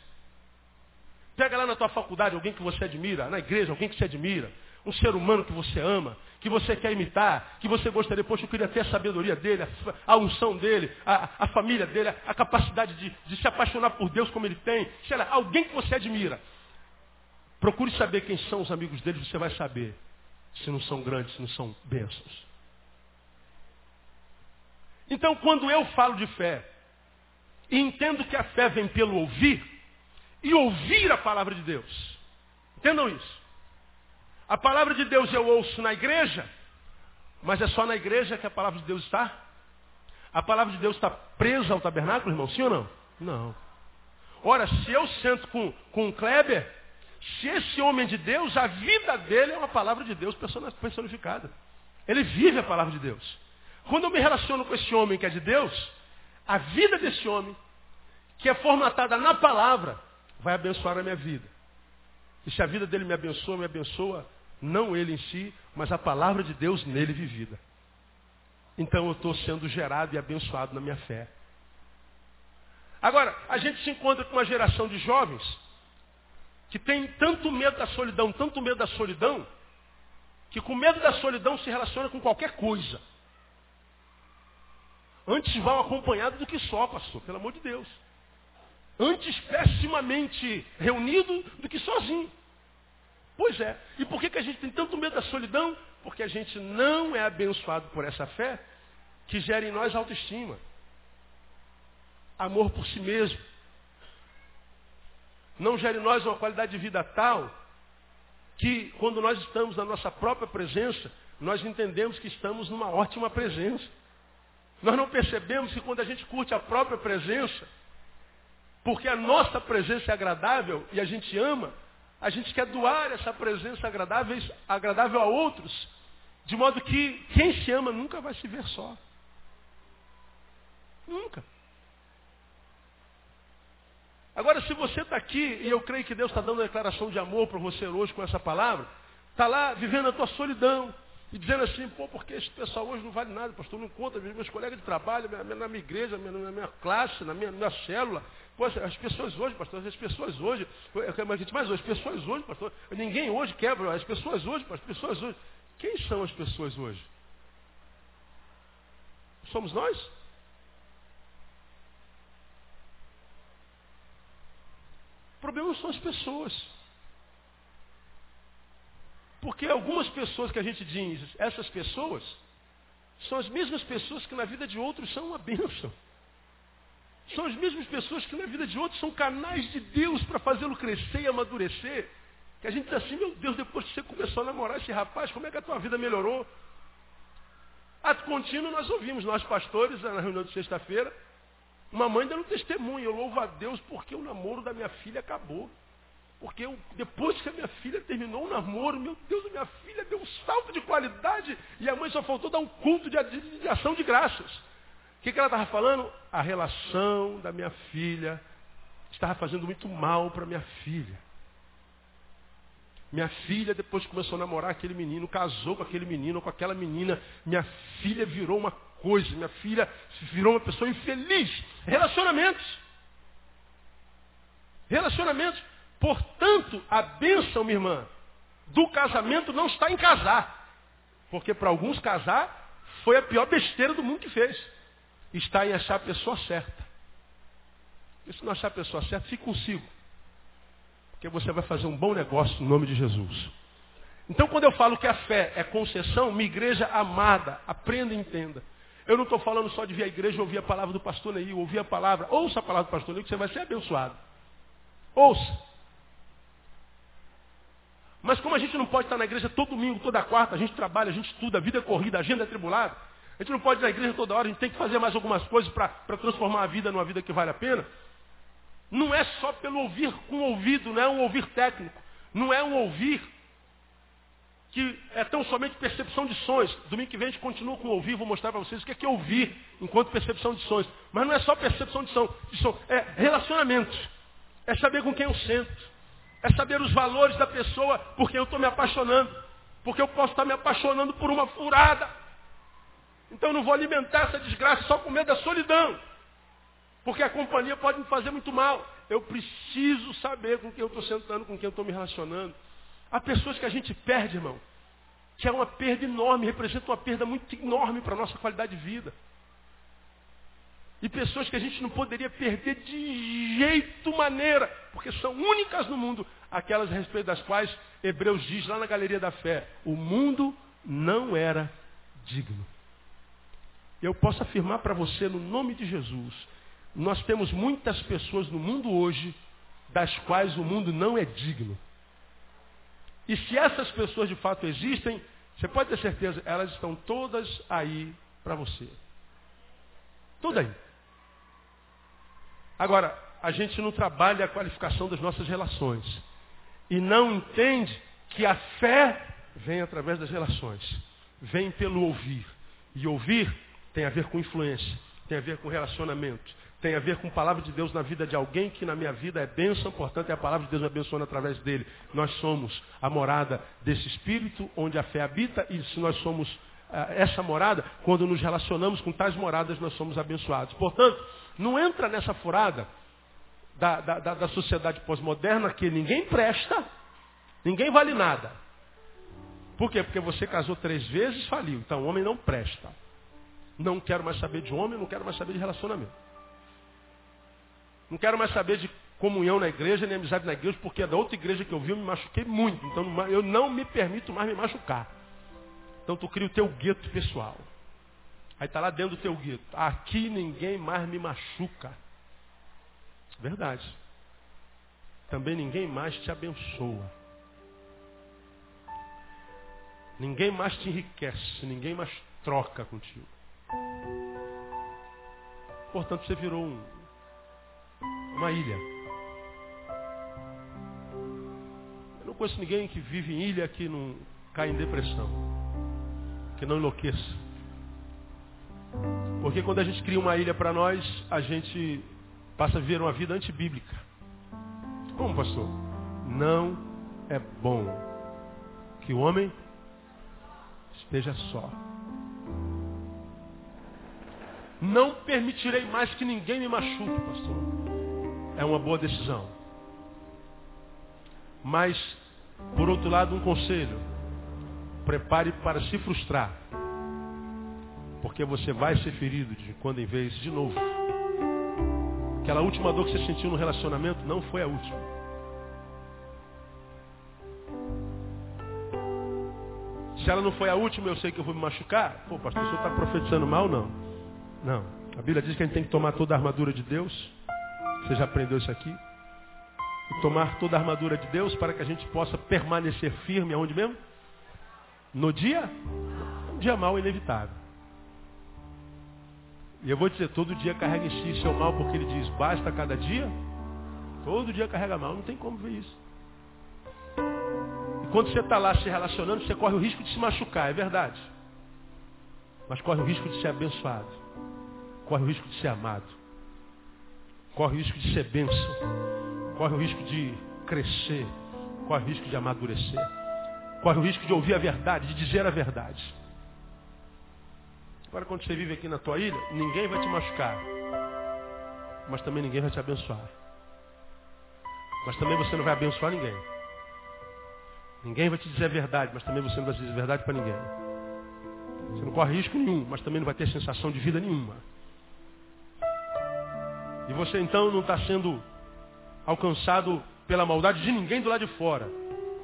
Pega lá na tua faculdade alguém que você admira, na igreja alguém que você admira, um ser humano que você ama, que você quer imitar, que você gostaria, poxa, eu queria ter a sabedoria dele, a, a unção dele, a, a, família dele, a, capacidade de, de, se apaixonar por Deus como ele tem. Sei lá, alguém que você admira. Procure saber quem são os amigos dele, você vai saber se não são grandes, se não são bênçãos. Então, quando eu falo de fé, e entendo que a fé vem pelo ouvir, e ouvir a palavra de Deus. Entendam isso. A palavra de Deus eu ouço na igreja, mas é só na igreja que a palavra de Deus está? A palavra de Deus está presa ao tabernáculo, irmão? Sim ou não? Não. Ora, se eu sento com, com o Kleber, Se esse homem é de Deus, a vida dele é uma palavra de Deus personificada. Ele vive a palavra de Deus. Quando eu me relaciono com esse homem que é de Deus, a vida desse homem, que é formatada na palavra, vai abençoar a minha vida. E se a vida dele me abençoa, me abençoa não ele em si, mas a palavra de Deus nele vivida. Então eu estou sendo gerado e abençoado na minha fé. Agora, a gente se encontra com uma geração de jovens que tem tanto medo da solidão, tanto medo da solidão, que com medo da solidão se relaciona com qualquer coisa. Antes vão acompanhado do que só, pastor, pelo amor de Deus. Antes pessimamente reunido do que sozinho. Pois é. E por que, que a gente tem tanto medo da solidão? Porque a gente não é abençoado por essa fé que gera em nós autoestima. Amor por si mesmo. Não gera em nós uma qualidade de vida tal que quando nós estamos na nossa própria presença, nós entendemos que estamos numa ótima presença. Nós não percebemos que quando a gente curte a própria presença, porque a nossa presença é agradável e a gente ama, a gente quer doar essa presença agradável, agradável a outros, de modo que quem se ama nunca vai se ver só. Nunca. Agora, se você está aqui, e eu creio que Deus está dando uma declaração de amor para você hoje com essa palavra, está lá vivendo a tua solidão, e dizendo assim, pô, porque esse pessoal hoje não vale nada, pastor, não conta, meus colegas de trabalho, na minha igreja, na minha classe, na minha, minha célula, as pessoas hoje, pastor, as pessoas hoje, mas as pessoas hoje, pastor, ninguém hoje quebra, as pessoas hoje, as pessoas hoje. Quem são as pessoas hoje? Somos nós? O problema são as pessoas. Porque algumas pessoas que a gente diz, essas pessoas, são as mesmas pessoas que na vida de outros são uma bênção. São as mesmas pessoas que na vida de outros são canais de Deus para fazê-lo crescer e amadurecer. Que a gente diz assim, meu Deus, depois que você começou a namorar esse rapaz, como é que a tua vida melhorou? Ato contínuo nós ouvimos, nós pastores, na reunião de sexta-feira, uma mãe dando testemunho, eu louvo a Deus porque o namoro da minha filha acabou. Porque eu, depois que a minha filha terminou o namoro, meu Deus, minha filha deu um salto de qualidade e a mãe só faltou dar um culto de, de, de ação de graças. O que, que ela estava falando? A relação da minha filha estava fazendo muito mal para minha filha. Minha filha, depois que começou a namorar aquele menino, casou com aquele menino, com aquela menina, minha filha virou uma coisa, minha filha virou uma pessoa infeliz. Relacionamentos. Relacionamentos. Portanto, a bênção, minha irmã, do casamento não está em casar. Porque para alguns casar foi a pior besteira do mundo que fez está em achar a pessoa certa. E se não achar a pessoa certa, fique consigo. Porque você vai fazer um bom negócio no nome de Jesus. Então, quando eu falo que a fé é concessão, minha igreja amada, aprenda e entenda. Eu não estou falando só de vir à igreja ouvir a palavra do pastor Neil, ouvir a palavra, ouça a palavra do pastor Neil, que você vai ser abençoado. Ouça. Mas como a gente não pode estar na igreja todo domingo, toda quarta, a gente trabalha, a gente estuda, a vida é corrida, a agenda é tribulada, a gente não pode ir na igreja toda hora, a gente tem que fazer mais algumas coisas para transformar a vida numa vida que vale a pena. Não é só pelo ouvir com o ouvido, não é um ouvir técnico. Não é um ouvir que é tão somente percepção de sons. Domingo que vem a gente continua com ouvir, vou mostrar para vocês o que é, que é ouvir enquanto percepção de sons. Mas não é só percepção de som, de som, é relacionamento. É saber com quem eu sento. É saber os valores da pessoa por quem eu estou me apaixonando. Porque eu posso estar me apaixonando por uma furada. Então eu não vou alimentar essa desgraça só com medo da solidão. Porque a companhia pode me fazer muito mal. Eu preciso saber com quem eu estou sentando, com quem eu estou me relacionando. Há pessoas que a gente perde, irmão, que é uma perda enorme, representa uma perda muito enorme para a nossa qualidade de vida. E pessoas que a gente não poderia perder de jeito maneira, porque são únicas no mundo, aquelas a respeito das quais Hebreus diz lá na galeria da fé, o mundo não era digno. Eu posso afirmar para você, no nome de Jesus, nós temos muitas pessoas no mundo hoje, das quais o mundo não é digno. E se essas pessoas de fato existem, você pode ter certeza, elas estão todas aí para você. Tudo aí. Agora, a gente não trabalha a qualificação das nossas relações. E não entende que a fé vem através das relações. Vem pelo ouvir. E ouvir tem a ver com influência, tem a ver com relacionamento, tem a ver com a palavra de Deus na vida de alguém que na minha vida é bênção, portanto é a palavra de Deus abençoando através dele. Nós somos a morada desse Espírito onde a fé habita e se nós somos uh, essa morada, quando nos relacionamos com tais moradas nós somos abençoados. Portanto, não entra nessa furada da, da, da, da sociedade pós-moderna que ninguém presta, ninguém vale nada. Por quê? Porque você casou três vezes, faliu. Então o homem não presta. Não quero mais saber de homem, não quero mais saber de relacionamento. Não quero mais saber de comunhão na igreja, nem amizade na igreja, porque da outra igreja que eu vi eu me machuquei muito. Então eu não me permito mais me machucar. Então tu cria o teu gueto pessoal. Aí está lá dentro do teu gueto. Aqui ninguém mais me machuca. Verdade. Também ninguém mais te abençoa. Ninguém mais te enriquece, ninguém mais troca contigo. Portanto, você virou um, uma ilha. Eu não conheço ninguém que vive em ilha que não cai em depressão, que não enlouqueça. Porque quando a gente cria uma ilha para nós, a gente passa a viver uma vida antibíblica. Como, pastor? Não é bom que o homem esteja só. Não permitirei mais que ninguém me machuque, pastor. É uma boa decisão. Mas, por outro lado, um conselho. Prepare para se frustrar. Porque você vai ser ferido de quando em vez de novo. Aquela última dor que você sentiu no relacionamento não foi a última. Se ela não foi a última, eu sei que eu vou me machucar. Pô, pastor, o senhor está profetizando mal? Não. Não. A Bíblia diz que a gente tem que tomar toda a armadura de Deus. Você já aprendeu isso aqui? E tomar toda a armadura de Deus para que a gente possa permanecer firme aonde mesmo? No dia? Um dia mal inevitável. E eu vou dizer, todo dia carrega em si seu mal, porque ele diz, basta cada dia. Todo dia carrega mal, não tem como ver isso. E quando você está lá se relacionando, você corre o risco de se machucar, é verdade. Mas corre o risco de ser abençoado. Corre o risco de ser amado. Corre o risco de ser bênção. Corre o risco de crescer. Corre o risco de amadurecer. Corre o risco de ouvir a verdade, de dizer a verdade. Agora, quando você vive aqui na tua ilha, ninguém vai te machucar. Mas também ninguém vai te abençoar. Mas também você não vai abençoar ninguém. Ninguém vai te dizer a verdade, mas também você não vai dizer a verdade para ninguém. Você não corre risco nenhum, mas também não vai ter sensação de vida nenhuma. E você então não está sendo alcançado pela maldade de ninguém do lado de fora.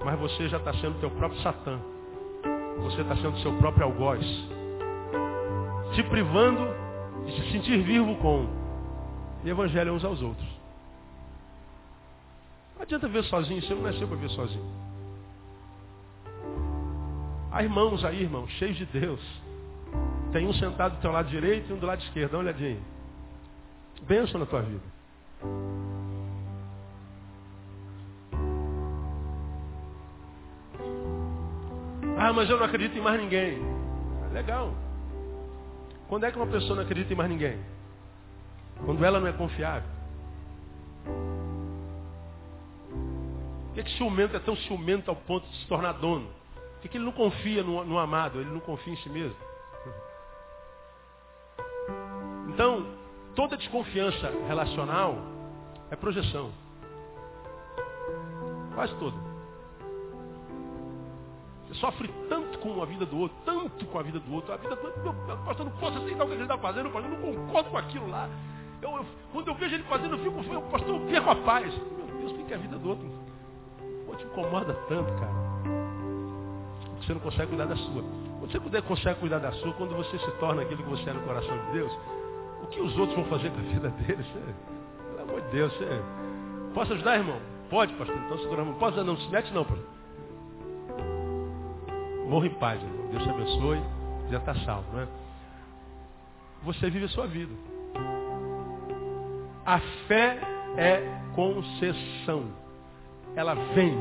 Mas você já está sendo teu próprio Satã. Você está sendo seu próprio algoz. Te privando de se sentir vivo com e evangelho uns aos outros. Não adianta ver sozinho, você não nasceu para ver sozinho. Há irmãos aí, irmão, cheios de Deus. Tem um sentado do teu lado direito e um do lado esquerdo. Dá uma olhadinha. Benção na tua vida. Ah, mas eu não acredito em mais ninguém. Legal. Quando é que uma pessoa não acredita em mais ninguém? Quando ela não é confiável. Por que, que ciumento é tão ciumento ao ponto de se tornar dono? Por que ele não confia no, no amado? Ele não confia em si mesmo? Então, toda desconfiança relacional é projeção. Quase toda. Sofre tanto com a vida do outro, tanto com a vida do outro. A vida do outro, meu, pastor, não posso aceitar o que ele está fazendo, pastor, eu não concordo com aquilo lá. Eu, eu, quando eu vejo ele fazendo, eu fico, eu, pastor, eu perco a paz. Meu Deus, o que é a vida do outro? Pô, te incomoda tanto, cara você não consegue cuidar da sua. Quando você puder, consegue cuidar da sua, quando você se torna aquilo que você é no coração de Deus, o que os outros vão fazer com a vida deles? Pelo amor de Deus, você, posso ajudar, irmão? Pode, pastor. Então segura a mão. Posso não, se mete não, pastor. Morra em paz, irmão. Deus te abençoe. Já está salvo, não é? Você vive a sua vida. A fé é concessão. Ela vem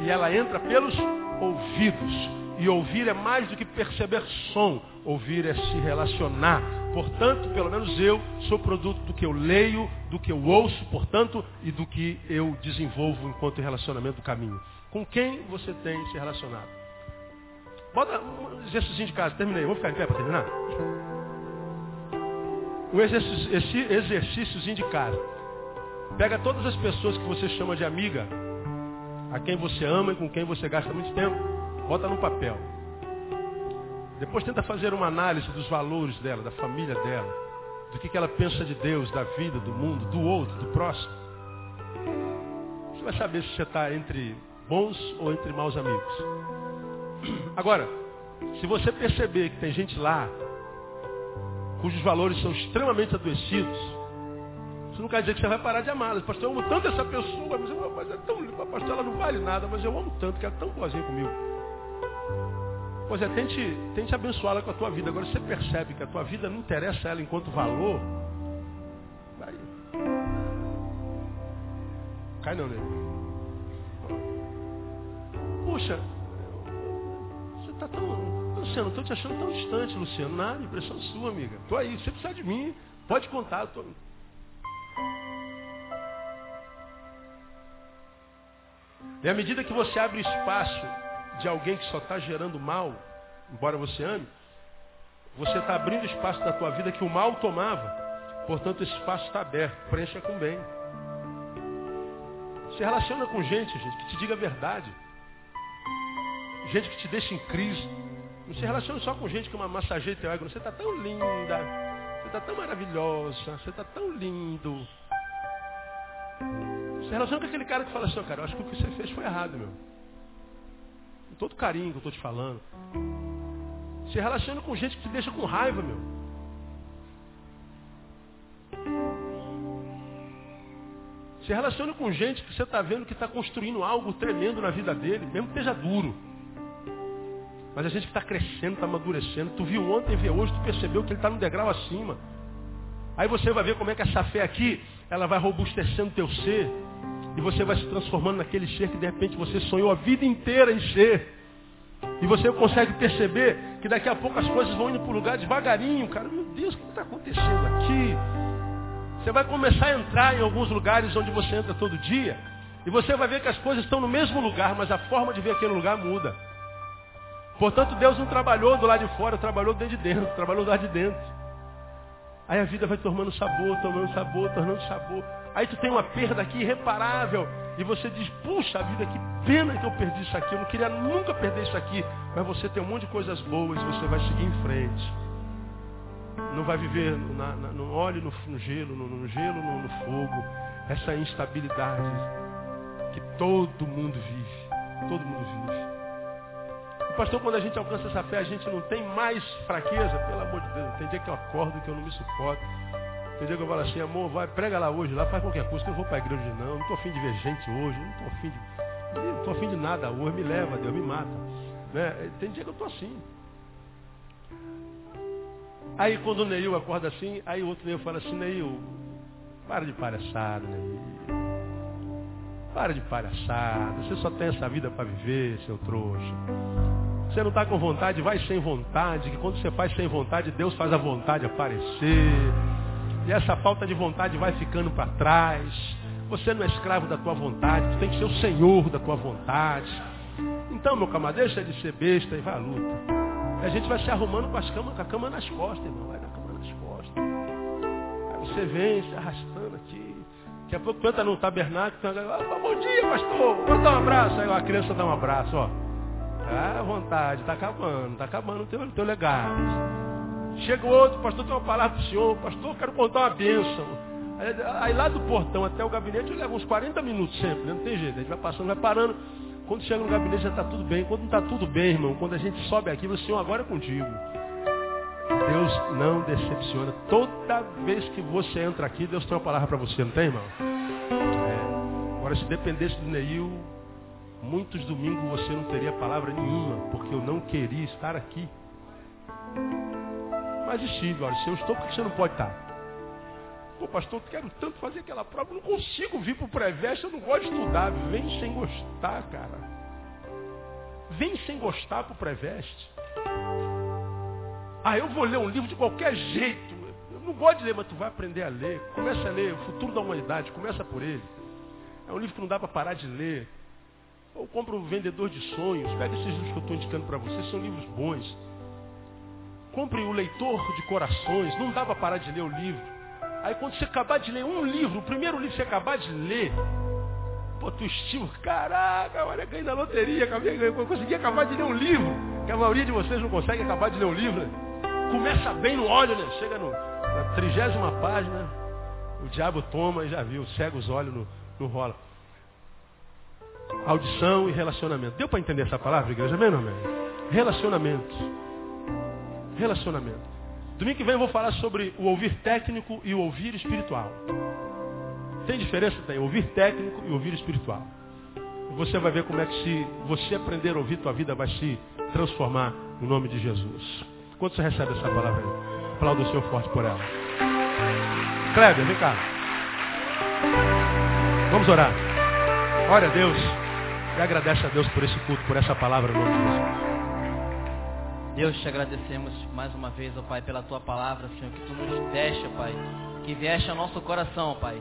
E ela entra pelos ouvidos. E ouvir é mais do que perceber som. Ouvir é se relacionar. Portanto, pelo menos eu sou produto do que eu leio, do que eu ouço, portanto, e do que eu desenvolvo enquanto relacionamento do caminho. Com quem você tem se relacionado? Bota um exercício de casa, terminei. Vamos ficar em pé para terminar? Um exercício, exercíciozinho de casa. Pega todas as pessoas que você chama de amiga, a quem você ama e com quem você gasta muito tempo, bota no papel. Depois tenta fazer uma análise dos valores dela, da família dela, do que, que ela pensa de Deus, da vida, do mundo, do outro, do próximo. Você vai saber se você está entre bons ou entre maus amigos. Agora, se você perceber que tem gente lá cujos valores são extremamente adoecidos, isso não quer dizer que você vai parar de amá-la. Pastor, eu amo tanto essa pessoa, mas, eu, mas é tão, pastor, ela não vale nada, mas eu amo tanto que ela é tão boazinha comigo. Pois é, tente, tente abençoá-la com a tua vida. Agora você percebe que a tua vida não interessa a ela enquanto valor. Vai. Cai não, né? Puxa, está tão. Luciano, estou te achando tão distante, Luciano. Nada, impressão sua, amiga. Estou aí, você precisa de mim. Pode contar. Tô... E à medida que você abre espaço de alguém que só está gerando mal, embora você ame, você está abrindo espaço da tua vida que o mal tomava. Portanto, esse espaço está aberto. Preencha com bem. Se relaciona com gente, gente, que te diga a verdade. Gente que te deixa em crise. Não se relaciona só com gente que uma massageia teu ego. Você está tão linda. Você está tão maravilhosa. Você está tão lindo. Se relaciona com aquele cara que fala assim, cara, eu acho que o que você fez foi errado, meu. Com todo carinho que eu estou te falando. Se relaciona com gente que te deixa com raiva, meu. Se relaciona com gente que você está vendo que está construindo algo tremendo na vida dele, mesmo que esteja duro. Mas a gente que está crescendo, está amadurecendo. Tu viu ontem, vê hoje, tu percebeu que ele está no degrau acima. Aí você vai ver como é que essa fé aqui, ela vai robustecendo teu ser. E você vai se transformando naquele ser que de repente você sonhou a vida inteira em ser. E você consegue perceber que daqui a pouco as coisas vão indo para o lugar devagarinho, cara. Meu Deus, o que está acontecendo aqui? Você vai começar a entrar em alguns lugares onde você entra todo dia. E você vai ver que as coisas estão no mesmo lugar, mas a forma de ver aquele lugar muda. Portanto, Deus não trabalhou do lado de fora, trabalhou dentro de dentro, trabalhou do lado de dentro. Aí a vida vai tomando sabor, tomando sabor, tornando sabor. Aí tu tem uma perda aqui irreparável. E você diz, puxa vida, que pena que eu perdi isso aqui. Eu não queria nunca perder isso aqui. Mas você tem um monte de coisas boas, você vai seguir em frente. Não vai viver na, na, no óleo, no, no gelo, no, no gelo, no, no fogo. Essa instabilidade que todo mundo vive. Todo mundo vive. Pastor, quando a gente alcança essa fé, a gente não tem mais fraqueza, pelo amor de Deus. Tem dia que eu acordo que eu não me suporto. Tem dia que eu falo assim, amor, vai, prega lá hoje, lá faz qualquer coisa, que eu não vou para a igreja não, não estou afim de ver gente hoje, não estou afim de. Não estou afim de nada hoje, me leva, Deus, me mata. Né? Tem dia que eu estou assim. Aí quando o Neil acorda assim, aí o outro Neil fala assim, Neil, para de palhaçada, Neil. Para de palhaçada. Você só tem essa vida para viver, seu trouxa. Você não está com vontade, vai sem vontade. Que quando você faz sem vontade, Deus faz a vontade aparecer. E essa falta de vontade vai ficando para trás. Você não é escravo da tua vontade, tu tem que ser o senhor da tua vontade. Então, meu camarada, deixa de ser besta e vai à luta. E a gente vai se arrumando com, as camas, com a cama nas costas, irmão. Vai na cama nas costas. Aí você vem se arrastando aqui. Daqui a pouco entra no tabernáculo, ah, bom dia, pastor, dar um abraço. Aí a criança dá um abraço, ó. Tá à vontade, está acabando, está acabando o teu, teu legado. Chega o outro, pastor, tem uma palavra para o senhor, pastor, quero contar uma bênção. Aí, aí, lá do portão até o gabinete eu levo uns 40 minutos sempre, né? não tem jeito, a gente vai passando, vai parando. Quando chega no gabinete já está tudo bem. Quando não está tudo bem, irmão, quando a gente sobe aqui, o Senhor agora é contigo. Deus não decepciona. Toda vez que você entra aqui, Deus tem uma palavra para você, não tem, irmão? É. Agora, se dependesse do Neil, muitos domingos você não teria palavra nenhuma, porque eu não queria estar aqui. Mas estive, olha, se eu estou, por que você não pode estar? Pô, pastor, eu quero tanto fazer aquela prova, não consigo vir para o pré-veste, eu não gosto de estudar. Vem sem gostar, cara. Vem sem gostar pro pré-veste. Ah, eu vou ler um livro de qualquer jeito. Eu não gosto de ler, mas tu vai aprender a ler. Começa a ler O Futuro da Humanidade, começa por ele. É um livro que não dá para parar de ler. Ou compra um vendedor de sonhos. Pega esses livros que eu estou indicando para você, são livros bons. Compre o leitor de corações. Não dá para parar de ler o livro. Aí quando você acabar de ler um livro, o primeiro livro que você acabar de ler, pô, tu estima, caraca, olha, ganhei na loteria, acabei, consegui acabar de ler um livro, que a maioria de vocês não consegue acabar de ler um livro. Né? Começa bem no óleo, né? Chega no, na trigésima página, o diabo toma e já viu, cega os olhos no, no rola. Audição e relacionamento. Deu para entender essa palavra, igreja? Amém amém? Relacionamento. Relacionamento. Domingo que vem eu vou falar sobre o ouvir técnico e o ouvir espiritual. Tem diferença? Tem. Ouvir técnico e ouvir espiritual. Você vai ver como é que se você aprender a ouvir, tua vida vai se transformar no nome de Jesus. Quando você recebe essa palavra aí? Aplauda o Senhor forte por ela. Kleber, vem cá. Vamos orar. Ora a Deus e agradece a Deus por esse culto, por essa palavra no nome de Jesus.
Deus, te agradecemos mais uma vez, ó Pai, pela tua palavra, Senhor, que tu nos deste, ó Pai, que vieste ao nosso coração, ó Pai.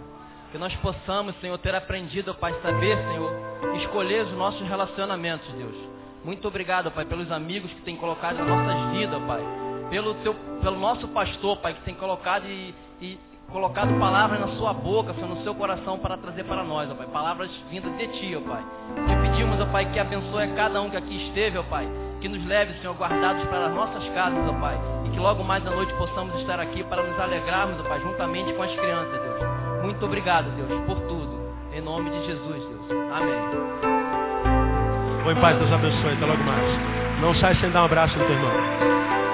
Que nós possamos, Senhor, ter aprendido, ó Pai, saber, Senhor, escolher os nossos relacionamentos, Deus. Muito obrigado, ó Pai, pelos amigos que tem colocado nas nossas vidas, ó Pai. Pelo, teu, pelo nosso pastor, Pai, que tem colocado e, e colocado palavras na sua boca, Senhor, no seu coração para trazer para nós, ó Pai. Palavras vindas de Ti, ó Pai. Te pedimos, ó Pai, que abençoe a cada um que aqui esteve, ó Pai que nos leve, Senhor, guardados para as nossas casas, ó Pai. E que logo mais à noite possamos estar aqui para nos alegrarmos, ó Pai, juntamente com as crianças, Deus. Muito obrigado, Deus, por tudo. Em nome de Jesus, Deus. Amém.
Oi, Pai, Deus abençoe. Até logo mais. Não sai sem dar um abraço no teu irmão.